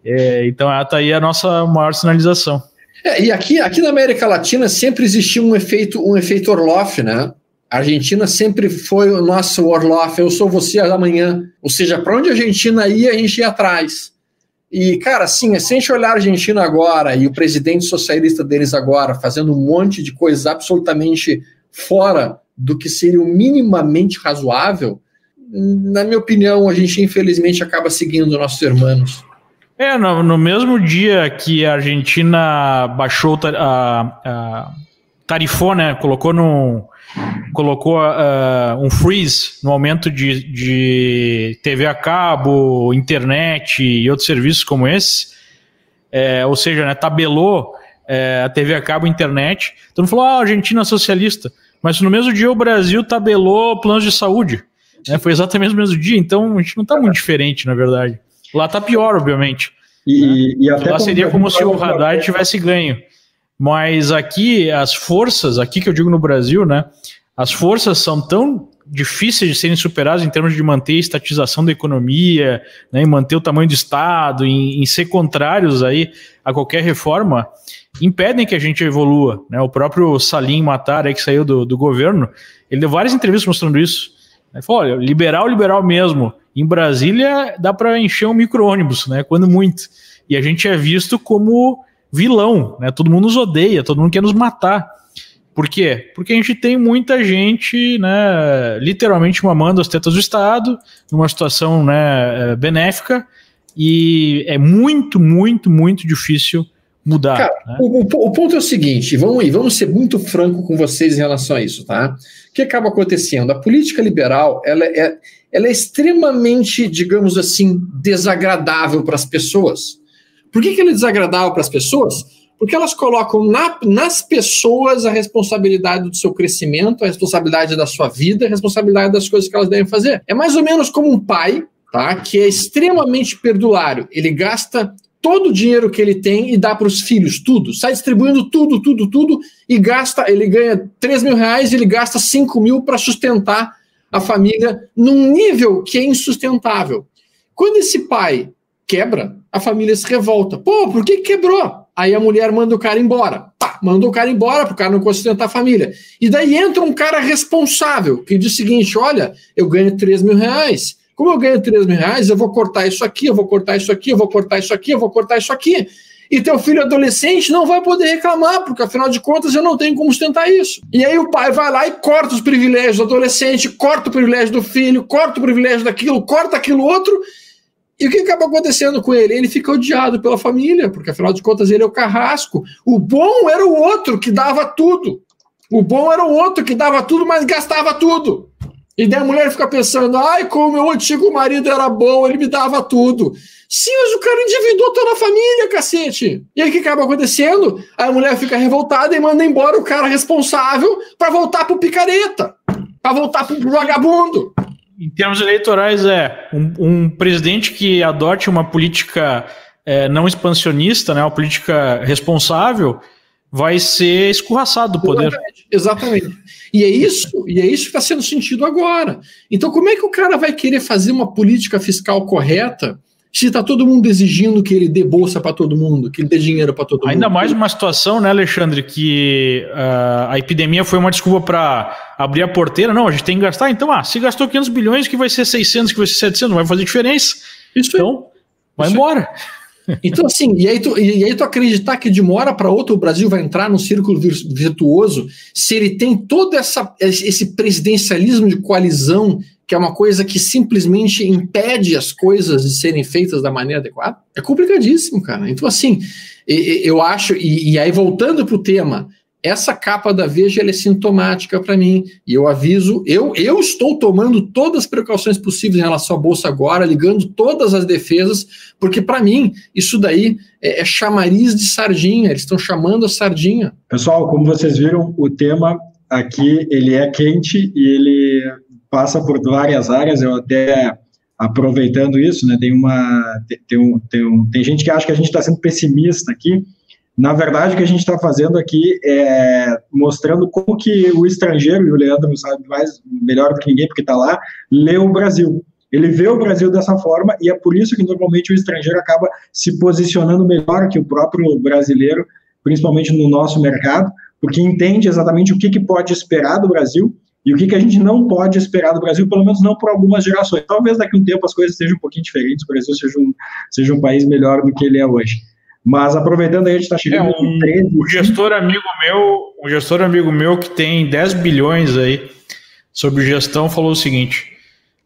É, então, está aí a nossa maior sinalização. É, e aqui, aqui na América Latina sempre existiu um efeito, um efeito Orloff, né? A Argentina sempre foi o nosso Orloff, eu sou você amanhã. Ou seja, para onde a Argentina ia, a gente ia atrás. E, cara, assim, se a gente olhar a Argentina agora e o presidente socialista deles agora fazendo um monte de coisas absolutamente fora do que seria o minimamente razoável, na minha opinião, a gente infelizmente acaba seguindo nossos irmãos. É, no, no mesmo dia que a Argentina baixou a, a tarifou, né? Colocou colocou uh, um freeze no aumento de, de TV a cabo, internet e outros serviços como esse, é, ou seja, né, tabelou é, a TV a cabo internet. Então falou, ah, Argentina é socialista. Mas no mesmo dia o Brasil tabelou planos de saúde. Né? Foi exatamente no mesmo dia, então a gente não está muito diferente, na verdade. Lá está pior, obviamente. E, né? e até Lá seria como se o radar tivesse ganho. Mas aqui, as forças, aqui que eu digo no Brasil, né? As forças são tão difíceis de serem superadas em termos de manter a estatização da economia, né, em manter o tamanho do Estado, em, em ser contrários aí a qualquer reforma, impedem que a gente evolua. Né? O próprio Salim Matar, aí, que saiu do, do governo, ele deu várias entrevistas mostrando isso. Ele falou, olha, liberal, liberal mesmo. Em Brasília dá para encher um micro-ônibus, né? quando muito. E a gente é visto como vilão, né? todo mundo nos odeia, todo mundo quer nos matar. Por quê? Porque a gente tem muita gente, né, literalmente mamando as tetas do Estado, numa situação né, benéfica, e é muito, muito, muito difícil mudar. Cara, né? o, o, ponto é o seguinte, vamos aí, vamos ser muito franco com vocês em relação a isso, tá? O que acaba acontecendo? A política liberal, ela é, ela é extremamente, digamos assim, desagradável para as pessoas. Por que, que ela é desagradável para as pessoas? Porque elas colocam na, nas pessoas a responsabilidade do seu crescimento, a responsabilidade da sua vida, a responsabilidade das coisas que elas devem fazer. É mais ou menos como um pai, tá? Que é extremamente perdulário. Ele gasta todo o dinheiro que ele tem e dá para os filhos, tudo. Sai distribuindo tudo, tudo, tudo e gasta. Ele ganha 3 mil reais e ele gasta 5 mil para sustentar a família num nível que é insustentável. Quando esse pai quebra, a família se revolta. Pô, por que quebrou? Aí a mulher manda o cara embora. Pá, manda o cara embora para o cara não conseguir sustentar a família. E daí entra um cara responsável que diz o seguinte: olha, eu ganho 3 mil reais como eu ganho 3 mil reais, eu vou cortar isso aqui, eu vou cortar isso aqui, eu vou cortar isso aqui, eu vou cortar isso aqui. E teu filho adolescente não vai poder reclamar, porque afinal de contas eu não tenho como sustentar isso. E aí o pai vai lá e corta os privilégios do adolescente, corta o privilégio do filho, corta o privilégio daquilo, corta aquilo outro. E o que acaba acontecendo com ele? Ele fica odiado pela família, porque afinal de contas ele é o carrasco. O bom era o outro que dava tudo. O bom era o outro que dava tudo, mas gastava tudo. E daí a mulher fica pensando, ai, como meu antigo marido era bom, ele me dava tudo. Sim, mas o cara endividou toda a família, cacete. E aí o que acaba acontecendo? A mulher fica revoltada e manda embora o cara responsável para voltar pro picareta, para voltar pro vagabundo. Em termos eleitorais, é um, um presidente que adote uma política é, não expansionista, né, uma política responsável, vai ser escorraçado do poder. Exatamente. E é isso, e é isso que está sendo sentido agora. Então, como é que o cara vai querer fazer uma política fiscal correta se está todo mundo exigindo que ele dê bolsa para todo mundo, que ele dê dinheiro para todo Ainda mundo? Ainda mais uma situação, né, Alexandre, que uh, a epidemia foi uma desculpa para abrir a porteira. Não, a gente tem que gastar. Então, ah, se gastou 500 bilhões, que vai ser 600, que vai ser 700, não vai fazer diferença. Isso então, é. vai isso embora. É. Então, assim, e aí, tu, e aí tu acreditar que de uma hora para outra o Brasil vai entrar num círculo virtuoso se ele tem todo essa, esse presidencialismo de coalizão, que é uma coisa que simplesmente impede as coisas de serem feitas da maneira adequada? É complicadíssimo, cara. Então, assim, eu acho, e, e aí voltando para o tema, essa capa da Veja é sintomática para mim. E eu aviso, eu, eu estou tomando todas as precauções possíveis em relação à Bolsa agora, ligando todas as defesas, porque para mim isso daí é, é, chamariz de sardinha, eles estão chamando a sardinha. Pessoal, como vocês viram, o tema aqui ele é quente e ele passa por várias áreas, eu até aproveitando isso, né, tem uma tem, um, tem, um, tem gente que acha que a gente está sendo pessimista aqui, na verdade, o que a gente está fazendo aqui é mostrando como que o estrangeiro, e o Leandro sabe mais, melhor do que ninguém, porque está lá, lê o Brasil. Ele vê o Brasil dessa forma e é por isso que normalmente o estrangeiro acaba se posicionando melhor que o próprio brasileiro, principalmente no nosso mercado, porque entende exatamente o que, que pode esperar do Brasil e o que, que a gente não pode esperar do Brasil, pelo menos não por algumas gerações. Talvez daqui a um tempo as coisas sejam um pouquinho diferentes, o Brasil seja um, seja um país melhor do que ele é hoje. Mas aproveitando aí, a gente está chegando é, um, 13. O gestor amigo meu, o gestor amigo meu que tem 10 bilhões aí sobre gestão, falou o seguinte: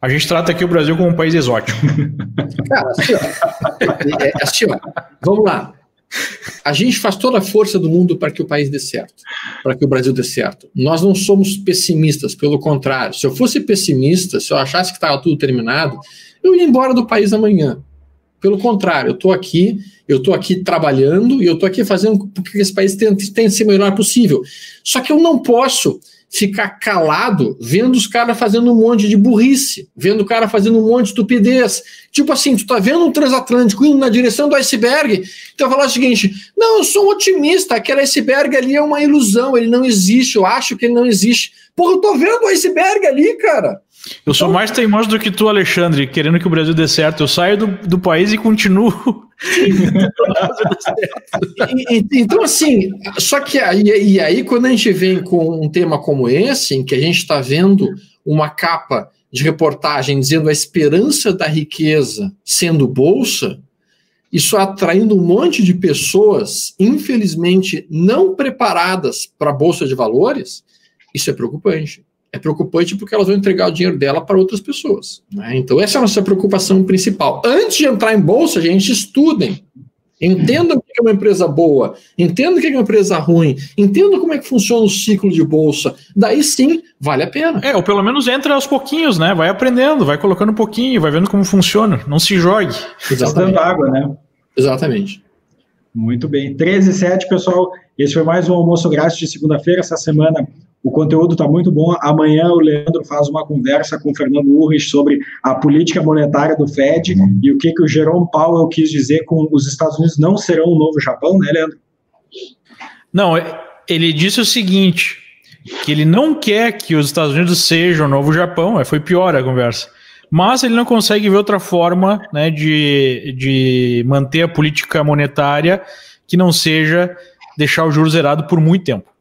a gente trata aqui o Brasil como um país exótico. Cara, assim, ó, é, é assim, ó, vamos lá. A gente faz toda a força do mundo para que o país dê certo, para que o Brasil dê certo. Nós não somos pessimistas, pelo contrário. Se eu fosse pessimista, se eu achasse que estava tudo terminado, eu ia embora do país amanhã. Pelo contrário, eu estou aqui, eu estou aqui trabalhando e eu estou aqui fazendo porque esse país tenha, tenha ser melhor possível. Só que eu não posso ficar calado vendo os caras fazendo um monte de burrice, vendo o cara fazendo um monte de estupidez. Tipo assim, tu tá vendo um transatlântico indo na direção do iceberg, vai falar o seguinte: não, eu sou um otimista, aquele iceberg ali é uma ilusão, ele não existe, eu acho que ele não existe. Porra, eu tô vendo o iceberg ali, cara. Eu sou mais teimoso do que tu, Alexandre, querendo que o Brasil dê certo. Eu saio do, do país e continuo. então, assim, só que aí, e aí, quando a gente vem com um tema como esse, em que a gente está vendo uma capa de reportagem dizendo a esperança da riqueza sendo bolsa, isso atraindo um monte de pessoas, infelizmente, não preparadas para a bolsa de valores, isso é preocupante é preocupante porque elas vão entregar o dinheiro dela para outras pessoas. Né? Então, essa é a nossa preocupação principal. Antes de entrar em bolsa, a gente estudem. Entenda o que é uma empresa boa, entenda o que é uma empresa ruim, entenda como é que funciona o ciclo de bolsa. Daí sim, vale a pena. É, ou pelo menos entra aos pouquinhos, né? Vai aprendendo, vai colocando um pouquinho, vai vendo como funciona. Não se jogue. Exatamente. água, né? Exatamente. Muito bem. 13 e 7, pessoal. Esse foi mais um almoço grátis de segunda-feira. Essa semana o conteúdo está muito bom. Amanhã o Leandro faz uma conversa com o Fernando Urrich sobre a política monetária do Fed uhum. e o que, que o Jerome Powell quis dizer com os Estados Unidos não serão o novo Japão, né, Leandro? Não, ele disse o seguinte, que ele não quer que os Estados Unidos sejam o novo Japão, é, foi pior a conversa, mas ele não consegue ver outra forma né, de, de manter a política monetária que não seja deixar o juro zerado por muito tempo.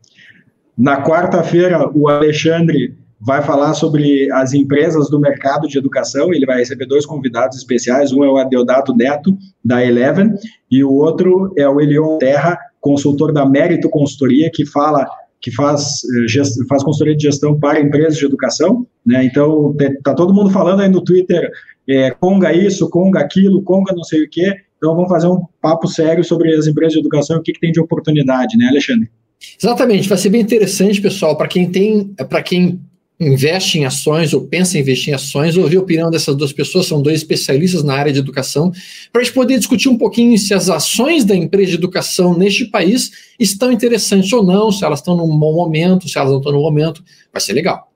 Na quarta-feira, o Alexandre vai falar sobre as empresas do mercado de educação. Ele vai receber dois convidados especiais. Um é o Adeodato Neto, da Eleven, e o outro é o Elion Terra, consultor da Mérito Consultoria, que fala que faz, eh, faz consultoria de gestão para empresas de educação. Né? Então, está todo mundo falando aí no Twitter, é, Conga isso, Conga aquilo, Conga não sei o quê. Então, vamos fazer um papo sério sobre as empresas de educação e o que, que tem de oportunidade, né, Alexandre? Exatamente, vai ser bem interessante, pessoal, para quem tem, para quem investe em ações ou pensa em investir em ações, ouvir a opinião dessas duas pessoas, são dois especialistas na área de educação, para a gente poder discutir um pouquinho se as ações da empresa de educação neste país estão interessantes ou não, se elas estão num bom momento, se elas não estão no momento, vai ser legal.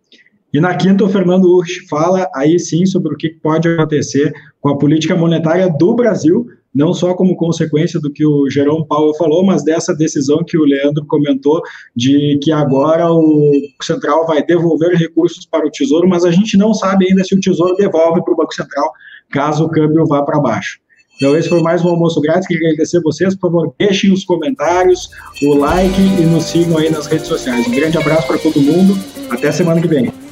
E na quinta, o Fernando Urch fala aí sim sobre o que pode acontecer com a política monetária do Brasil não só como consequência do que o Jerome Powell falou, mas dessa decisão que o Leandro comentou de que agora o Central vai devolver recursos para o Tesouro, mas a gente não sabe ainda se o Tesouro devolve para o Banco Central caso o câmbio vá para baixo. Então, esse foi mais um almoço grátis. Queria agradecer a vocês. Por favor, deixem os comentários, o like e nos sigam aí nas redes sociais. Um grande abraço para todo mundo. Até semana que vem.